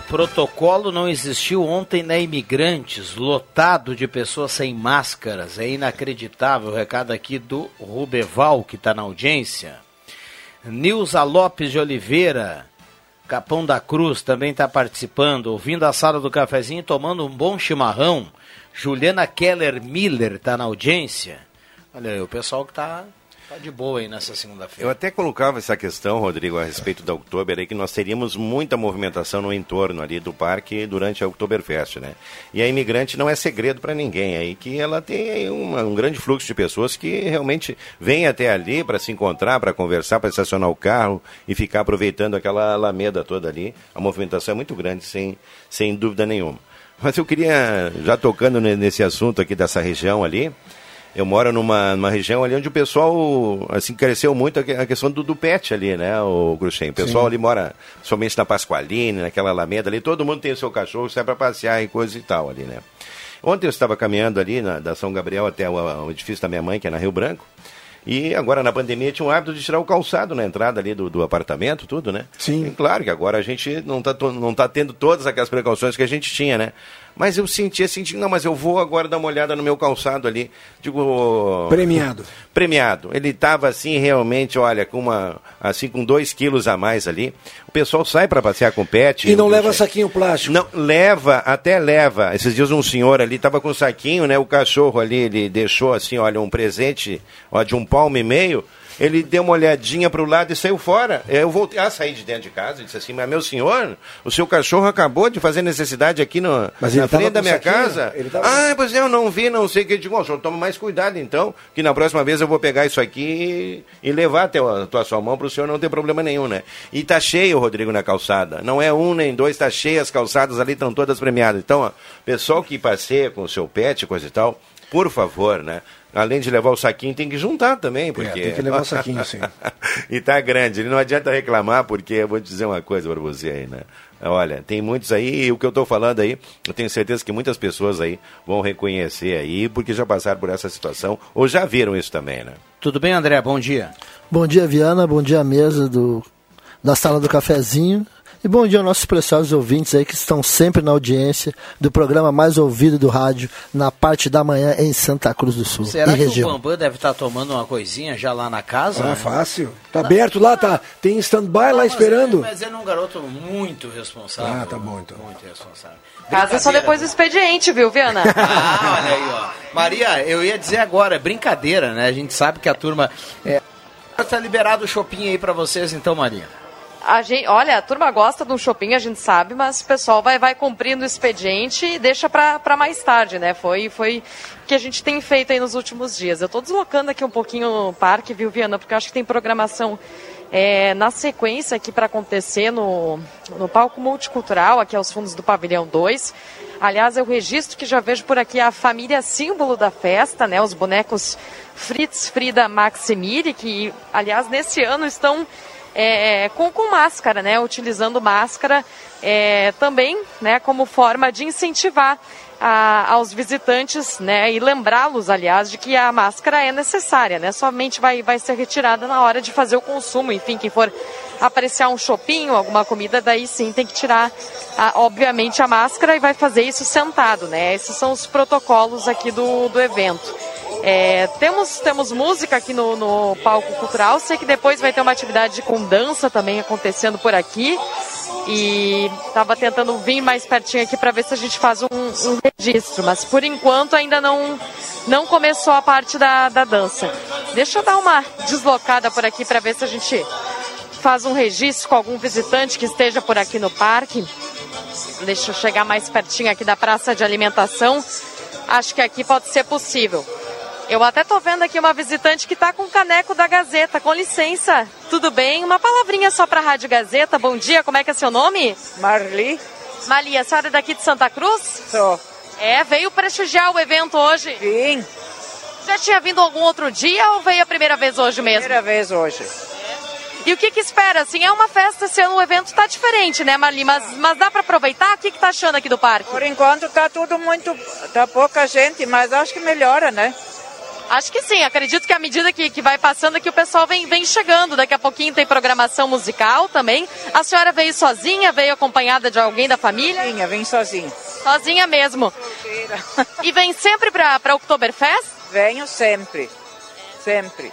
protocolo não existiu ontem na Imigrantes, lotado de pessoas sem máscaras. É inacreditável. O recado aqui do Rubeval, que está na audiência. Nilza Lopes de Oliveira, Capão da Cruz, também está participando, ouvindo a sala do cafezinho, tomando um bom chimarrão. Juliana Keller Miller está na audiência. Olha aí, o pessoal que está Tá de boa aí nessa Eu segunda-feira. até colocava essa questão, Rodrigo, a respeito da Oktober, aí, que nós teríamos muita movimentação no entorno ali do parque durante a Oktoberfest, né? E a imigrante não é segredo para ninguém aí, que ela tem uma- um grande fluxo de pessoas que realmente vêm até ali para se encontrar, para conversar, para estacionar o carro e ficar aproveitando aquela alameda toda ali. A movimentação é muito grande, sem, sem dúvida nenhuma. Mas eu queria, já tocando ne- nesse assunto aqui dessa região ali, eu moro numa, numa região ali onde o pessoal, assim, cresceu muito a que- a questão do, do pet ali, né, o Gruxem. O pessoal Sim. ali mora, somente na Pasqualine, naquela alameda ali, todo mundo tem o seu cachorro, sai para passear e coisa e tal ali, né. Ontem eu estava caminhando ali na, da São Gabriel até o, o edifício da minha mãe, que é na Rio Branco, e agora na pandemia tinha um hábito de tirar o calçado na entrada ali do, do apartamento, tudo, né? Sim. E claro que agora a gente não está não tá tendo todas aquelas precauções que a gente tinha, né? Mas eu sentia, senti, não, mas eu vou agora dar uma olhada no meu calçado ali. Digo. Premiado. Premiado. Ele estava assim, realmente, olha, com uma. assim, com dois quilos a mais ali. O pessoal sai para passear com pet. E não o- leva saquinho plástico. não, leva, até leva. Esses dias um senhor ali tava com um saquinho, né? O cachorro ali, ele deixou assim, olha, um presente ó, de um palmo e meio. Ele deu uma olhadinha para o lado e saiu fora. Eu voltei a sair de dentro de casa e disse assim, mas meu senhor, o seu cachorro acabou de fazer necessidade aqui no, Mas na frente da minha saquinho? casa. Ele tava- Ah, pois é, eu não vi, não sei o que. Eu digo, "Ó, o senhor toma mais cuidado então, que na próxima vez eu vou pegar isso aqui e, e levar até a tua sua mão para o senhor não ter problema nenhum, né? E tá cheio, Rodrigo, na calçada. Não é um nem dois, tá cheio as calçadas ali, estão todas premiadas. Então, ó, pessoal que passeia com o seu pet, coisa e tal, por favor, né? Além de levar o saquinho, tem que juntar também, porque... É, tem que levar o saquinho, sim. e tá grande, não adianta reclamar, porque eu vou te dizer uma coisa para você aí, né? Olha, tem muitos aí, e o que eu estou falando aí, eu tenho certeza que muitas pessoas aí vão reconhecer aí, porque já passaram por essa situação, ou já viram isso também, né? Tudo bem, André? Bom dia. Bom dia, Viana. Bom dia, mesa do, da sala do cafezinho. E bom dia aos nossos preciosos ouvintes aí que estão sempre na audiência do programa mais ouvido do rádio na parte da manhã em Santa Cruz do Sul, Será que região. o Bambam deve estar tomando uma coisinha já lá na casa? Ah, né? fácil. Tá aberto lá, tá. Tem stand-by lá Mas esperando. ele- Mas ele é um garoto muito responsável. Ah, tá bom, então. Muito responsável. Casa só Brincadeira. depois do expediente, viu, Viana? Ah, olha aí, ó. Maria, eu ia dizer agora, é brincadeira, né? A gente sabe que a turma. É... Tá liberado o shopping aí pra vocês, então, Maria. A gente, olha, a turma gosta de um shopping, a gente sabe, mas o pessoal vai, vai cumprindo o expediente e deixa pra mais tarde, né? Foi foi que a gente tem feito aí nos últimos dias. Eu tô deslocando aqui um pouquinho o parque, viu, Viana? Porque eu acho que tem programação é, na sequência aqui para acontecer no, no palco multicultural, aqui aos fundos do Pavilhão 2. Aliás, eu registro que já vejo por aqui a família símbolo da festa, né? Os bonecos Fritz, Frida, Maximili, que, aliás, nesse ano estão é, com, com máscara, né? Utilizando máscara é, também, né? Como forma de incentivar a- aos visitantes, né? E lembrá-los, aliás, de que a máscara é necessária, né? Somente vai, vai ser retirada na hora de fazer o consumo. Enfim, quem for apreciar um shopping ou alguma comida, daí sim tem que tirar, a- obviamente, a máscara e vai fazer isso sentado, né? Esses são os protocolos aqui do, do evento. É, temos, temos música aqui no, no palco cultural. Sei que depois vai ter uma atividade com dança também acontecendo por aqui. E estava tentando vir mais pertinho aqui para ver se a gente faz um, um registro. Mas por enquanto ainda não, não começou a parte da, da dança. Deixa eu dar uma deslocada por aqui para ver se a gente faz um registro com algum visitante que esteja por aqui no parque. Deixa eu chegar mais pertinho aqui da praça de alimentação. Acho que aqui pode ser possível. Eu até tô vendo aqui uma visitante que tá com o caneco da Gazeta. Com licença, tudo bem? Uma palavrinha só pra Rádio Gazeta. Bom dia, como é que é seu nome? Marli, Malia, a senhora é daqui de Santa Cruz? sou. É, veio prestigiar o evento hoje. Vim, Já tinha vindo algum outro dia ou veio a primeira vez hoje mesmo? primeira vez hoje. E o que que espera? Assim, é uma festa, esse ano o evento tá diferente, né, Marli? Mas, mas dá pra aproveitar? O que que tá achando aqui do parque? Por enquanto tá tudo muito. tá pouca gente, mas acho que melhora, né? Acho que sim, acredito que à medida que, que vai passando aqui o pessoal vem, vem chegando. Daqui a pouquinho tem programação musical também. A senhora veio sozinha, veio acompanhada de alguém da família? Vinha, vim sozinho. Sozinha mesmo. E vem sempre pra Oktoberfest? Venho sempre. Sempre.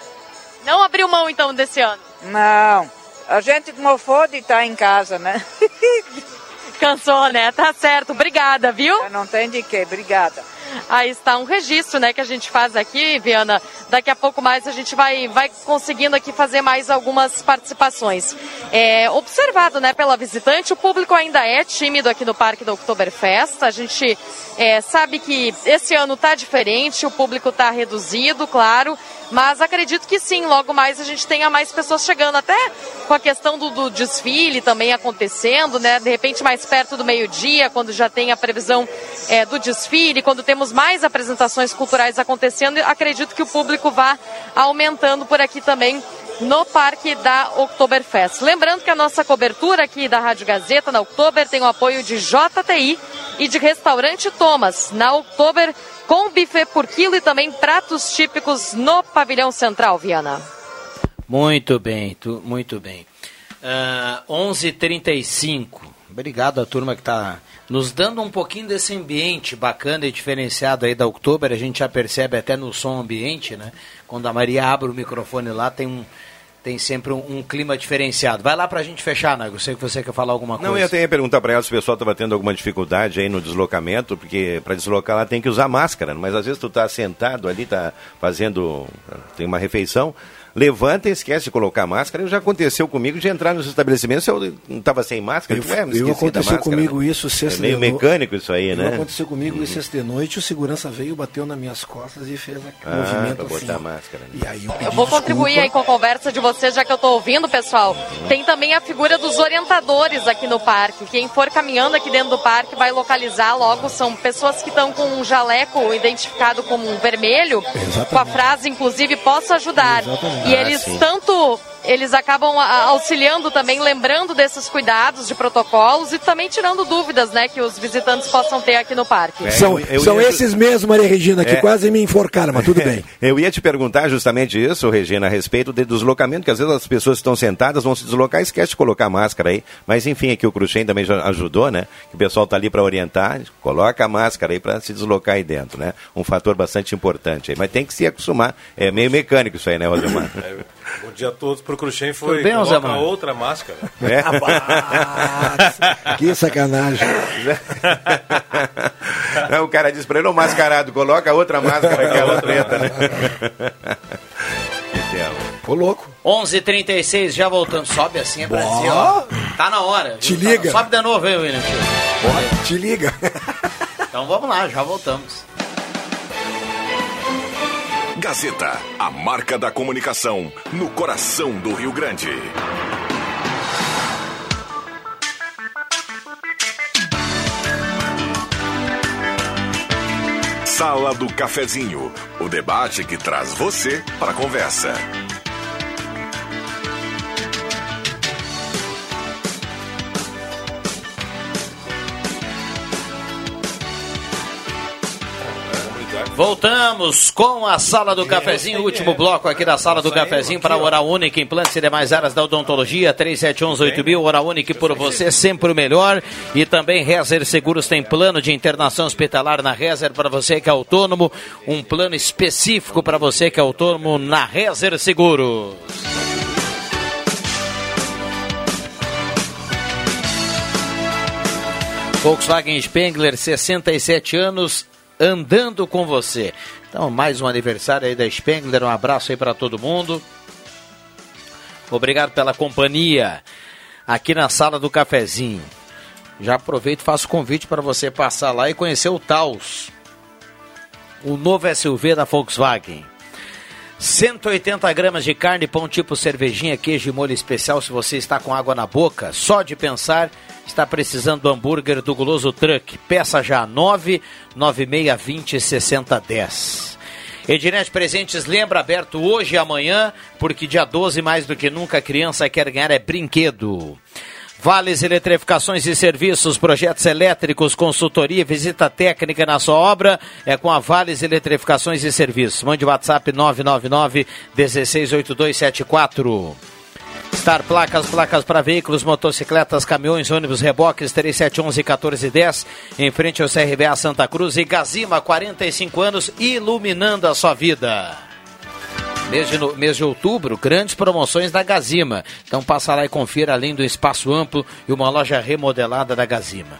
Não abriu mão então desse ano? Não. A gente mofou de estar em casa, né? Cansou, né? Tá certo. Obrigada, viu? Não tem de quê, obrigada. Aí está um registro, né, que a gente faz aqui, Viana, daqui a pouco mais a gente vai, vai conseguindo aqui fazer mais algumas participações. É, observado né, pela visitante, o público ainda é tímido aqui no Parque do Oktoberfest. A gente é, sabe que esse ano está diferente, o público está reduzido, claro. Mas acredito que sim, logo mais a gente tenha mais pessoas chegando, até com a questão do, do desfile também acontecendo, né? De repente mais perto do meio-dia, quando já tem a previsão é, do desfile, quando temos mais apresentações culturais acontecendo, acredito que o público vá aumentando por aqui também no Parque da Oktoberfest. Lembrando que a nossa cobertura aqui da Rádio Gazeta na Oktober tem o apoio de JTI e de Restaurante Thomas. Na Oktober com buffet por quilo e também pratos típicos no pavilhão central, Viana. Muito bem, tu, muito bem. Uh, 11:35. Obrigado à turma que está nos dando um pouquinho desse ambiente bacana e diferenciado aí da Oktober. A gente já percebe até no som ambiente, né? Quando a Maria abre o microfone lá, tem um, tem sempre um, um, clima diferenciado. Vai lá para a gente fechar, Nago. sei que você quer falar alguma coisa. Não, eu tenho que perguntar para ela se o pessoal estava tendo alguma dificuldade aí no deslocamento, porque para deslocar lá tem que usar máscara, mas às vezes tu está sentado ali, está fazendo, tem uma refeição, levanta e esquece de colocar máscara. Já aconteceu comigo de entrar nos estabelecimentos, eu não estava sem máscara. Eu, é, eu aconteceu comigo né? isso sexta é meio mecânico isso aí, né? Aconteceu comigo uhum. sexta de noite, o segurança veio, bateu nas minhas costas e fez aquele ah, movimento assim. botar máscara. E aí eu, eu vou contribuir aí com a conversa de vocês, já que eu estou ouvindo, pessoal. Uhum. Tem também a figura dos orientadores aqui no parque. Quem for caminhando aqui dentro do parque vai localizar logo, são pessoas que estão com um jaleco identificado como um vermelho, Exatamente. com a frase, inclusive, posso ajudar. Exatamente. E eles ah, tanto tanto eles acabam auxiliando também, lembrando desses cuidados de protocolos e também tirando dúvidas, né, que os visitantes possam ter aqui no parque. É, são, eu, eu são esses mesmo, Maria Regina, que é, quase me enforcaram, mas tudo bem. eu ia te perguntar justamente isso, Regina, a respeito do deslocamento, que às vezes as pessoas estão sentadas, vão se deslocar e esquece de colocar máscara aí. Mas enfim, aqui o Cruxem também já ajudou, né? Que o pessoal está ali para orientar, coloca a máscara aí para se deslocar aí dentro, né? Um fator bastante importante aí. Mas tem que se acostumar. É meio mecânico isso aí, né, Rosemar? É, bom dia a todos pro Cruxem foi bem, coloca outra máscara. É? que sacanagem. Não, o cara diz para ele, o mascarado, coloca outra máscara, aquela preta, né? Ô, louco. 11:36 já voltando. Sobe assim, é Brasil. Ó. Tá na hora. Te viu? liga. Sobe de novo, hein, William? Te liga. Então vamos lá, já voltamos. Gazeta, a marca da comunicação no coração do Rio Grande. Sala do Cafezinho, o debate que traz você para a conversa. Voltamos com a sala do cafezinho, último bloco aqui da sala do cafezinho para a Oral Única, implantes e demais áreas da odontologia, 37118000, Oral Única por você, sempre o melhor. E também Rezer Seguros tem plano de internação hospitalar na Rezer para você que é autônomo, um plano específico para você que é autônomo na Rezer Seguros. Volkswagen Spengler, 67 anos, andando com você. Então, mais um aniversário aí da Spengler, um abraço aí para todo mundo. Obrigado pela companhia aqui na sala do cafezinho. Já aproveito e faço convite para você passar lá e conhecer o Taos, o novo SUV da Volkswagen. 180 gramas de carne, pão tipo cervejinha, queijo e molho especial. Se você está com água na boca, só de pensar, está precisando do hambúrguer do Guloso Truck. Peça já 99620 6010. Ednet Presentes lembra aberto hoje e amanhã, porque dia 12 mais do que nunca a criança quer ganhar é brinquedo. Vales Eletrificações e Serviços, projetos elétricos, consultoria, visita técnica na sua obra é com a Vales Eletrificações e Serviços. Mande WhatsApp 999 168274. Star Placas, placas para veículos, motocicletas, caminhões, ônibus, reboques, 3711 1410, em frente ao CRBA Santa Cruz e Gazima, 45 anos, iluminando a sua vida. Mês de, mês de outubro, grandes promoções da Gazima. Então passa lá e confira, além do espaço amplo e uma loja remodelada da Gazima.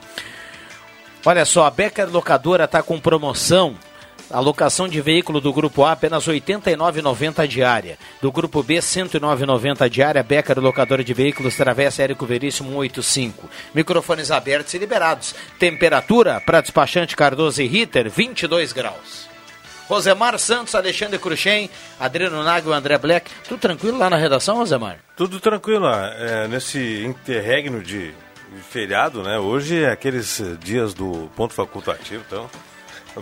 Olha só, a Becker Locadora está com promoção A locação de veículo do Grupo A apenas R$ 89,90 diária. Do Grupo B, R$ 109,90 diária. Becker, locadora de veículos, Travessa Érico Veríssimo 185. Microfones abertos e liberados. Temperatura para despachante Cardoso e Ritter, 22 graus. Rosemar Santos, Alexandre Cruxem, Adriano Nagel, André Black. Tudo tranquilo lá na redação, Rosemar? Tudo tranquilo lá. É, nesse interregno de feriado, né? Hoje é aqueles dias do ponto facultativo, então...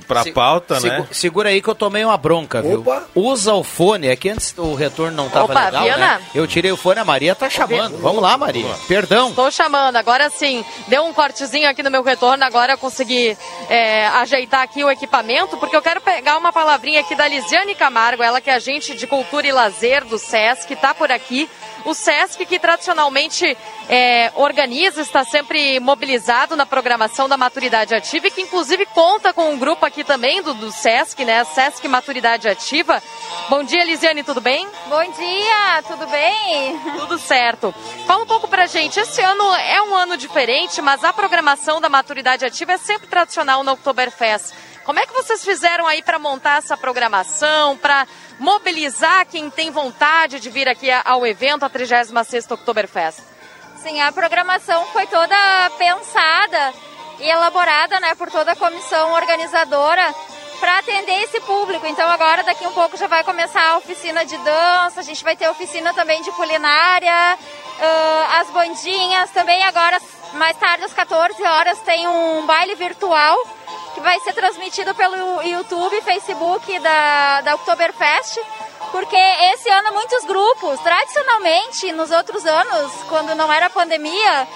Pra se, pauta, né? Segura aí que eu tomei uma bronca, viu? Opa. Usa o fone. É que antes o retorno não tava Opa, legal, Viana? né? Eu tirei o fone, a Maria tá chamando. Vamos lá, Maria. Perdão. Estou chamando. Agora sim, deu um cortezinho aqui no meu retorno. Agora eu consegui é, ajeitar aqui o equipamento, porque eu quero pegar uma palavrinha aqui da Lisiane Camargo, ela que é agente de cultura e lazer do SESC, tá por aqui. O SESC, que tradicionalmente é, organiza, está sempre mobilizado na programação da maturidade ativa e que inclusive conta com um grupo aqui também do, do SESC, né? SESC Maturidade Ativa. Bom dia, Lisiane, tudo bem? Bom dia, tudo bem? Tudo certo. Fala um pouco pra gente, esse ano é um ano diferente, mas a programação da maturidade ativa é sempre tradicional no Oktoberfest. Como é que vocês fizeram aí para montar essa programação, para mobilizar quem tem vontade de vir aqui ao evento, a 36ª Oktoberfest? Sim, a programação foi toda pensada e elaborada né, por toda a comissão organizadora para atender esse público. Então agora daqui um pouco já vai começar a oficina de dança, a gente vai ter oficina também de culinária, uh, as bandinhas, também agora mais tarde às 14 horas tem um baile virtual que vai ser transmitido pelo YouTube Facebook da, da Oktoberfest, porque esse ano muitos grupos, tradicionalmente nos outros anos, quando não era pandemia,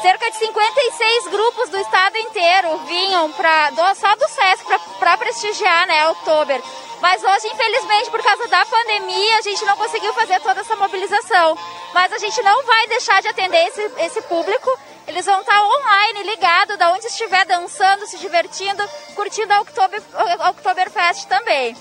cerca de 56 grupos do estado inteiro vinham pra, do, só do SESC para prestigiar né, Oktober. Mas hoje, infelizmente, por causa da pandemia, a gente não conseguiu fazer toda essa mobilização. Mas a gente não vai deixar de atender esse, esse público eles vão estar online, ligado, da onde estiver dançando, se divertindo, curtindo a Oktober, Oktoberfest também.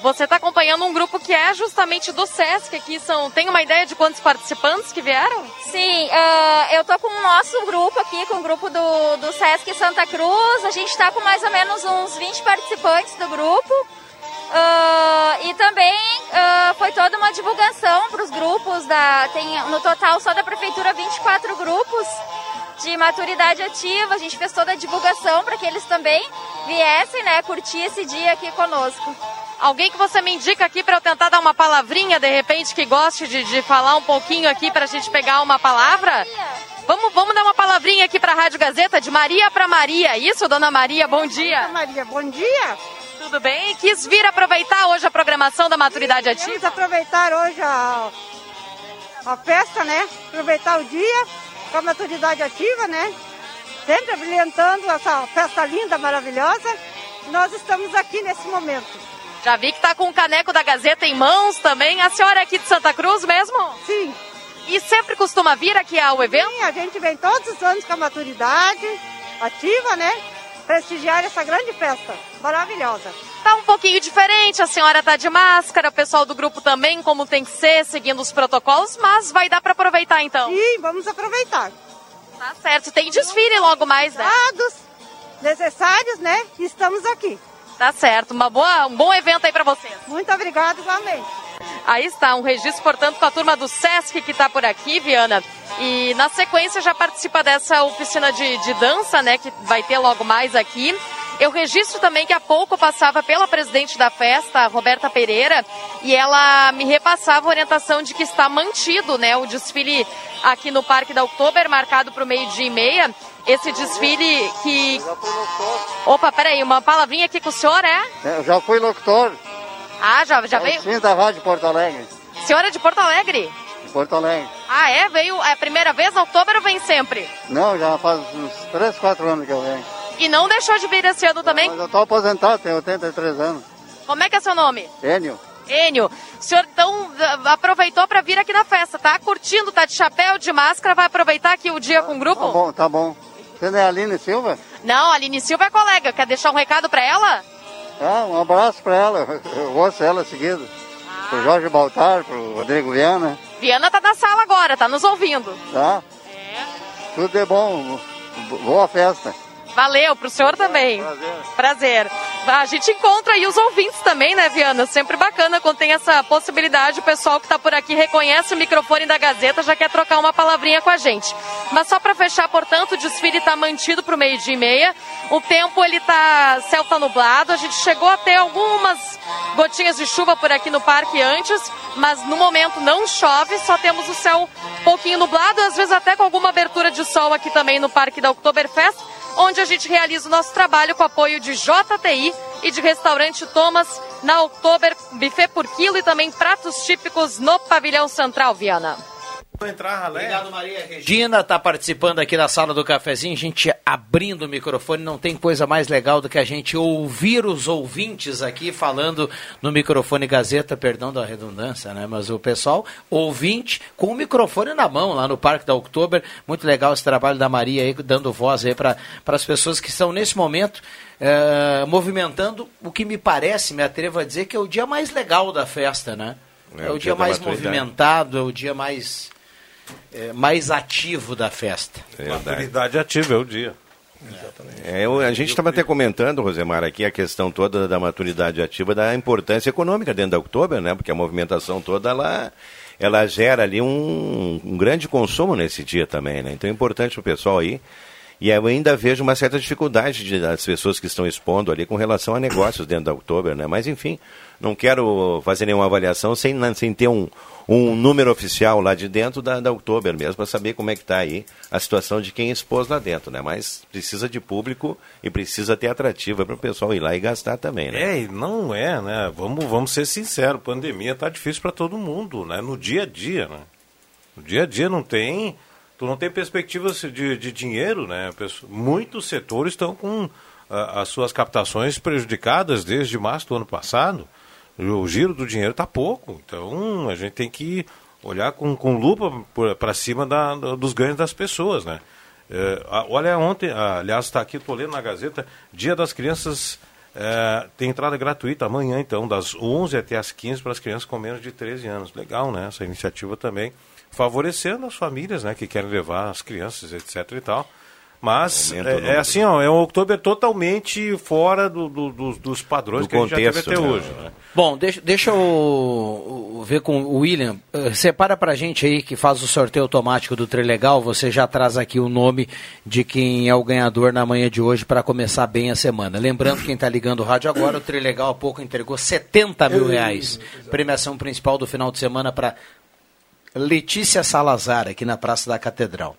Você está acompanhando um grupo que é justamente do SESC aqui. São, tem uma ideia de quantos participantes que vieram? Sim, uh, eu estou com o nosso grupo aqui, com o grupo do, do SESC Santa Cruz. A gente está com mais ou menos uns 20 participantes do grupo. Uh, e também uh, foi toda uma divulgação para os grupos. Da, tem no total só da prefeitura 24 grupos de maturidade ativa. A gente fez toda a divulgação para que eles também viessem, né, curtir esse dia aqui conosco. Alguém que você me indica aqui para eu tentar dar uma palavrinha, de repente, que goste de, de falar um pouquinho aqui para a gente pegar uma palavra? Vamos, vamos dar uma palavrinha aqui para a Rádio Gazeta, de Maria para Maria. Isso, dona Maria, bom dia. Maria, bom dia. Tudo bem? Quis vir aproveitar hoje a programação da Maturidade Ativa? Vamos aproveitar hoje a, a festa, né? Aproveitar o dia com a maturidade ativa, né? Sempre brilhantando essa festa linda, maravilhosa. Nós estamos aqui nesse momento. Já vi que está com o caneco da Gazeta em mãos também. A senhora é aqui de Santa Cruz mesmo? Sim. E sempre costuma vir aqui ao evento? Sim, a gente vem todos os anos com a maturidade ativa, né? Prestigiar essa grande festa maravilhosa. Tá um pouquinho diferente, a senhora tá de máscara, o pessoal do grupo também, como tem que ser, seguindo os protocolos, mas vai dar para aproveitar então. Sim, vamos aproveitar. Tá certo, tem desfile logo mais, né? Dados necessários, né? Estamos aqui. Tá certo, uma boa, um bom evento aí para vocês. Muito obrigado igualmente. Aí está, um registro, portanto, com a turma do Sesc que está por aqui, Viana. E na sequência já participa dessa oficina de, de dança, né, que vai ter logo mais aqui. Eu registro também que há pouco passava pela presidente da festa, Roberta Pereira, e ela me repassava a orientação de que está mantido né, o desfile aqui no Parque da Oktober, marcado para o meio-dia e meia. Esse desfile que. Opa, peraí, uma palavrinha aqui com o senhor, é? é eu já fui locutor. Ah, já, já veio? Sim, da Rádio Porto Alegre. Senhora é de Porto Alegre? De Porto Alegre. Ah, é? Veio é a primeira vez outubro ou vem sempre? Não, já faz uns 3, 4 anos que eu venho. E não deixou de vir esse ano também? Mas eu estou aposentado, tenho 83 anos. Como é que é seu nome? Enio. Enio, o senhor então aproveitou para vir aqui na festa, tá? Curtindo, tá de chapéu, de máscara, vai aproveitar aqui o dia com o grupo? Tá bom, tá bom. Você não é a Aline Silva? Não, a Aline Silva é colega. Quer deixar um recado para ela? Ah, um abraço para ela. Eu ouço ela seguido. Ah. Pro Jorge Baltar, pro Rodrigo Viana. Viana tá na sala agora, tá nos ouvindo. Tá. É. Tudo é bom. Boa festa. Valeu, pro senhor também. Prazer. Prazer. A gente encontra aí os ouvintes também, né, Viana? Sempre bacana quando tem essa possibilidade. O pessoal que está por aqui reconhece o microfone da Gazeta, já quer trocar uma palavrinha com a gente. Mas só para fechar, portanto, o desfile está mantido para o meio-dia e meia. O tempo, ele tá... céu tá nublado. A gente chegou a ter algumas gotinhas de chuva por aqui no parque antes, mas no momento não chove, só temos o céu um pouquinho nublado, às vezes até com alguma abertura de sol aqui também no parque da Oktoberfest onde a gente realiza o nosso trabalho com apoio de JTI e de restaurante Thomas na Oktober, buffet por quilo e também pratos típicos no pavilhão central, Viana. Obrigado, Maria Regina está participando aqui da sala do cafezinho, a gente abrindo o microfone, não tem coisa mais legal do que a gente ouvir os ouvintes aqui falando no microfone Gazeta, perdão da redundância, né? Mas o pessoal, ouvinte, com o microfone na mão lá no Parque da Oktober, muito legal esse trabalho da Maria aí, dando voz aí para as pessoas que estão nesse momento eh, movimentando o que me parece, me atrevo a dizer, que é o dia mais legal da festa, né? É, o dia, da mais movimentado, é o dia mais é, mais ativo da festa. Maturidade ativa é o dia. É, eu- a gente estava até comentando, Rosemar, aqui a questão toda da maturidade ativa, da importância econômica dentro da Oktober, né? Porque a movimentação toda, ela, ela gera ali um, um grande consumo nesse dia também, né? Então é importante para o pessoal aí. E eu ainda vejo uma certa dificuldade de- das pessoas que estão expondo ali com relação a negócios dentro da Oktober, né? Mas enfim, não quero fazer nenhuma avaliação sem, sem ter um, um número oficial lá de dentro da, da Oktober mesmo, para saber como é que está aí a situação de quem expôs lá dentro, né? Mas precisa de público e precisa ter atrativa para o pessoal ir lá e gastar também, né? É, não é, né? Vamos, vamos ser sinceros, pandemia tá difícil para todo mundo, né? No dia a dia, né? No dia a dia não tem, tu não tem perspectivas de, de dinheiro, né? Muitos setores estão com ah, as suas captações prejudicadas desde março do ano passado. O giro do dinheiro está pouco, então a gente tem que olhar com, com lupa para cima da- dos ganhos das pessoas, né? É, olha ontem, ah, aliás, está aqui, estou lendo na Gazeta, Dia das Crianças é, tem entrada gratuita amanhã, então, das 11 até as 15 para as crianças com menos de 13 anos. Legal, né? Essa iniciativa também favorecendo as famílias, né? Que querem levar as crianças, etc e tal. Mas é, é assim, ó, é um outubro totalmente fora do- do- dos- dos padrões Do que a gente já contexto, teve até né? hoje. Né? Bom, deixa, deixa eu ver com o William. Eh, separa pra gente aí que faz o sorteio automático do Trilegal. Você já traz aqui o nome de quem é o ganhador na manhã de hoje para começar bem a semana. Lembrando, quem está ligando o rádio agora, o Trilegal há pouco entregou 70 mil reais. Premiação principal do final de semana para Letícia Salazar, aqui na Praça da Catedral.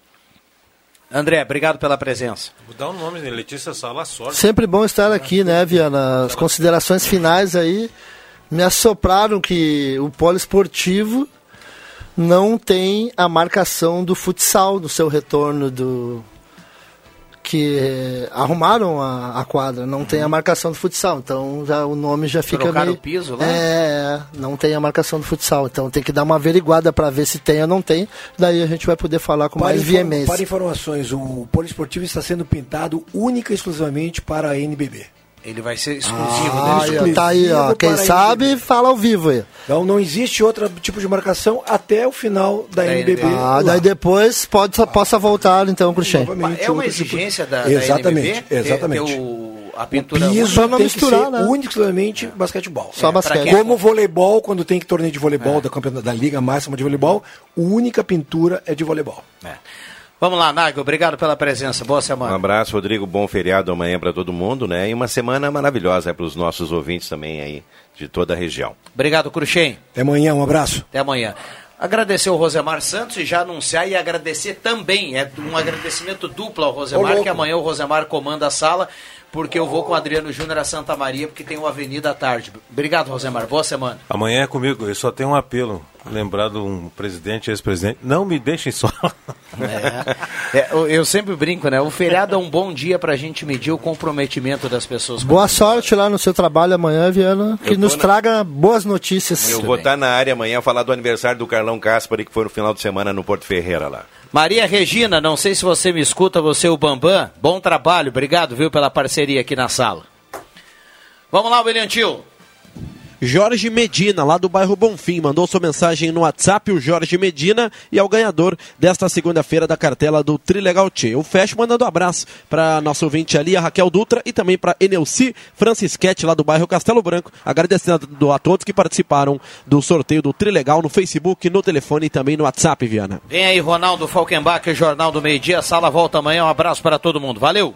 André, obrigado pela presença. Vou dar o nome, né? Letícia Sala Sorte. Sempre bom estar aqui, né, Viana? As considerações finais aí me assopraram que o polo esportivo não tem a marcação do futsal no seu retorno do que arrumaram a, a quadra, não tem a marcação do futsal, então já o nome já fica Trocaram meio o piso lá? É, não tem a marcação do futsal, então tem que dar uma averiguada para ver se tem ou não tem, daí a gente vai poder falar com Para, mais veemência. para informações, o poliesportivo está sendo pintado única e exclusivamente para a NBB. Ele vai ser exclusivo Ah, dele. ó, tá aí, ó. Exclusivo Quem sabe, fala ao vivo aí. Então não existe outro tipo de marcação até o final da, Da NBB. Ah, daí depois pode, possa voltar então, Cruxem. Novamente, É uma tipo- exigência da, Exatamente, da NBB exatamente. o- a O pintura piso Só não tem misturar, que ser né? único e exclusivamente basquetebol. Só É, basquete. quem- Como voleibol, quando tem que torneio de voleibol da, campeonato, da Liga Máxima de Voleibol, a única pintura é de voleibol. É. Vamos lá, Nago, obrigado pela presença. Boa Um semana. abraço, Rodrigo. Bom feriado amanhã para todo mundo, né? E uma semana maravilhosa para os nossos ouvintes também aí de toda a região. Obrigado, Cruxem. Até amanhã, um abraço. Até amanhã. Agradecer o Rosemar Santos e já anunciar e agradecer também. É um agradecimento duplo ao Ô, Rosemar, louco. que amanhã o Rosemar comanda a sala, porque eu vou com o Adriano Júnior a Santa Maria, porque tem uma avenida à tarde. Obrigado, Rosemar. Boa semana. Amanhã é comigo, eu só tenho um apelo. Lembrar de um presidente, ex-presidente, não me deixem só. É, é, eu, sempre brinco, né? O feriado é um bom dia pra gente medir o comprometimento das pessoas. Boa sorte lá no seu trabalho amanhã, Viana, que nos na- traga boas notícias. Eu vou estar na área amanhã falar do aniversário do Carlão Caspari, que foi no final de semana no Porto Ferreira lá. Maria Regina, não sei se você me escuta, você e o Bambam. Bom trabalho, obrigado, viu, pela parceria aqui na sala. Vamos lá, William Tio. Jorge Medina, lá do bairro Bonfim. Mandou sua mensagem no WhatsApp, o Jorge Medina, e é o ganhador desta segunda-feira da cartela do Trilegal Tchê. Eu fecho mandando um abraço para nosso ouvinte ali, a Raquel Dutra, e também para Enelci Francisquete, lá do bairro Castelo Branco. Agradecendo a todos que participaram do sorteio do Trilegal no Facebook, no telefone e também no WhatsApp, Viana. Vem aí, Ronaldo Falkenbach, Jornal do Meio Dia. Sala volta amanhã. Um abraço para todo mundo. Valeu!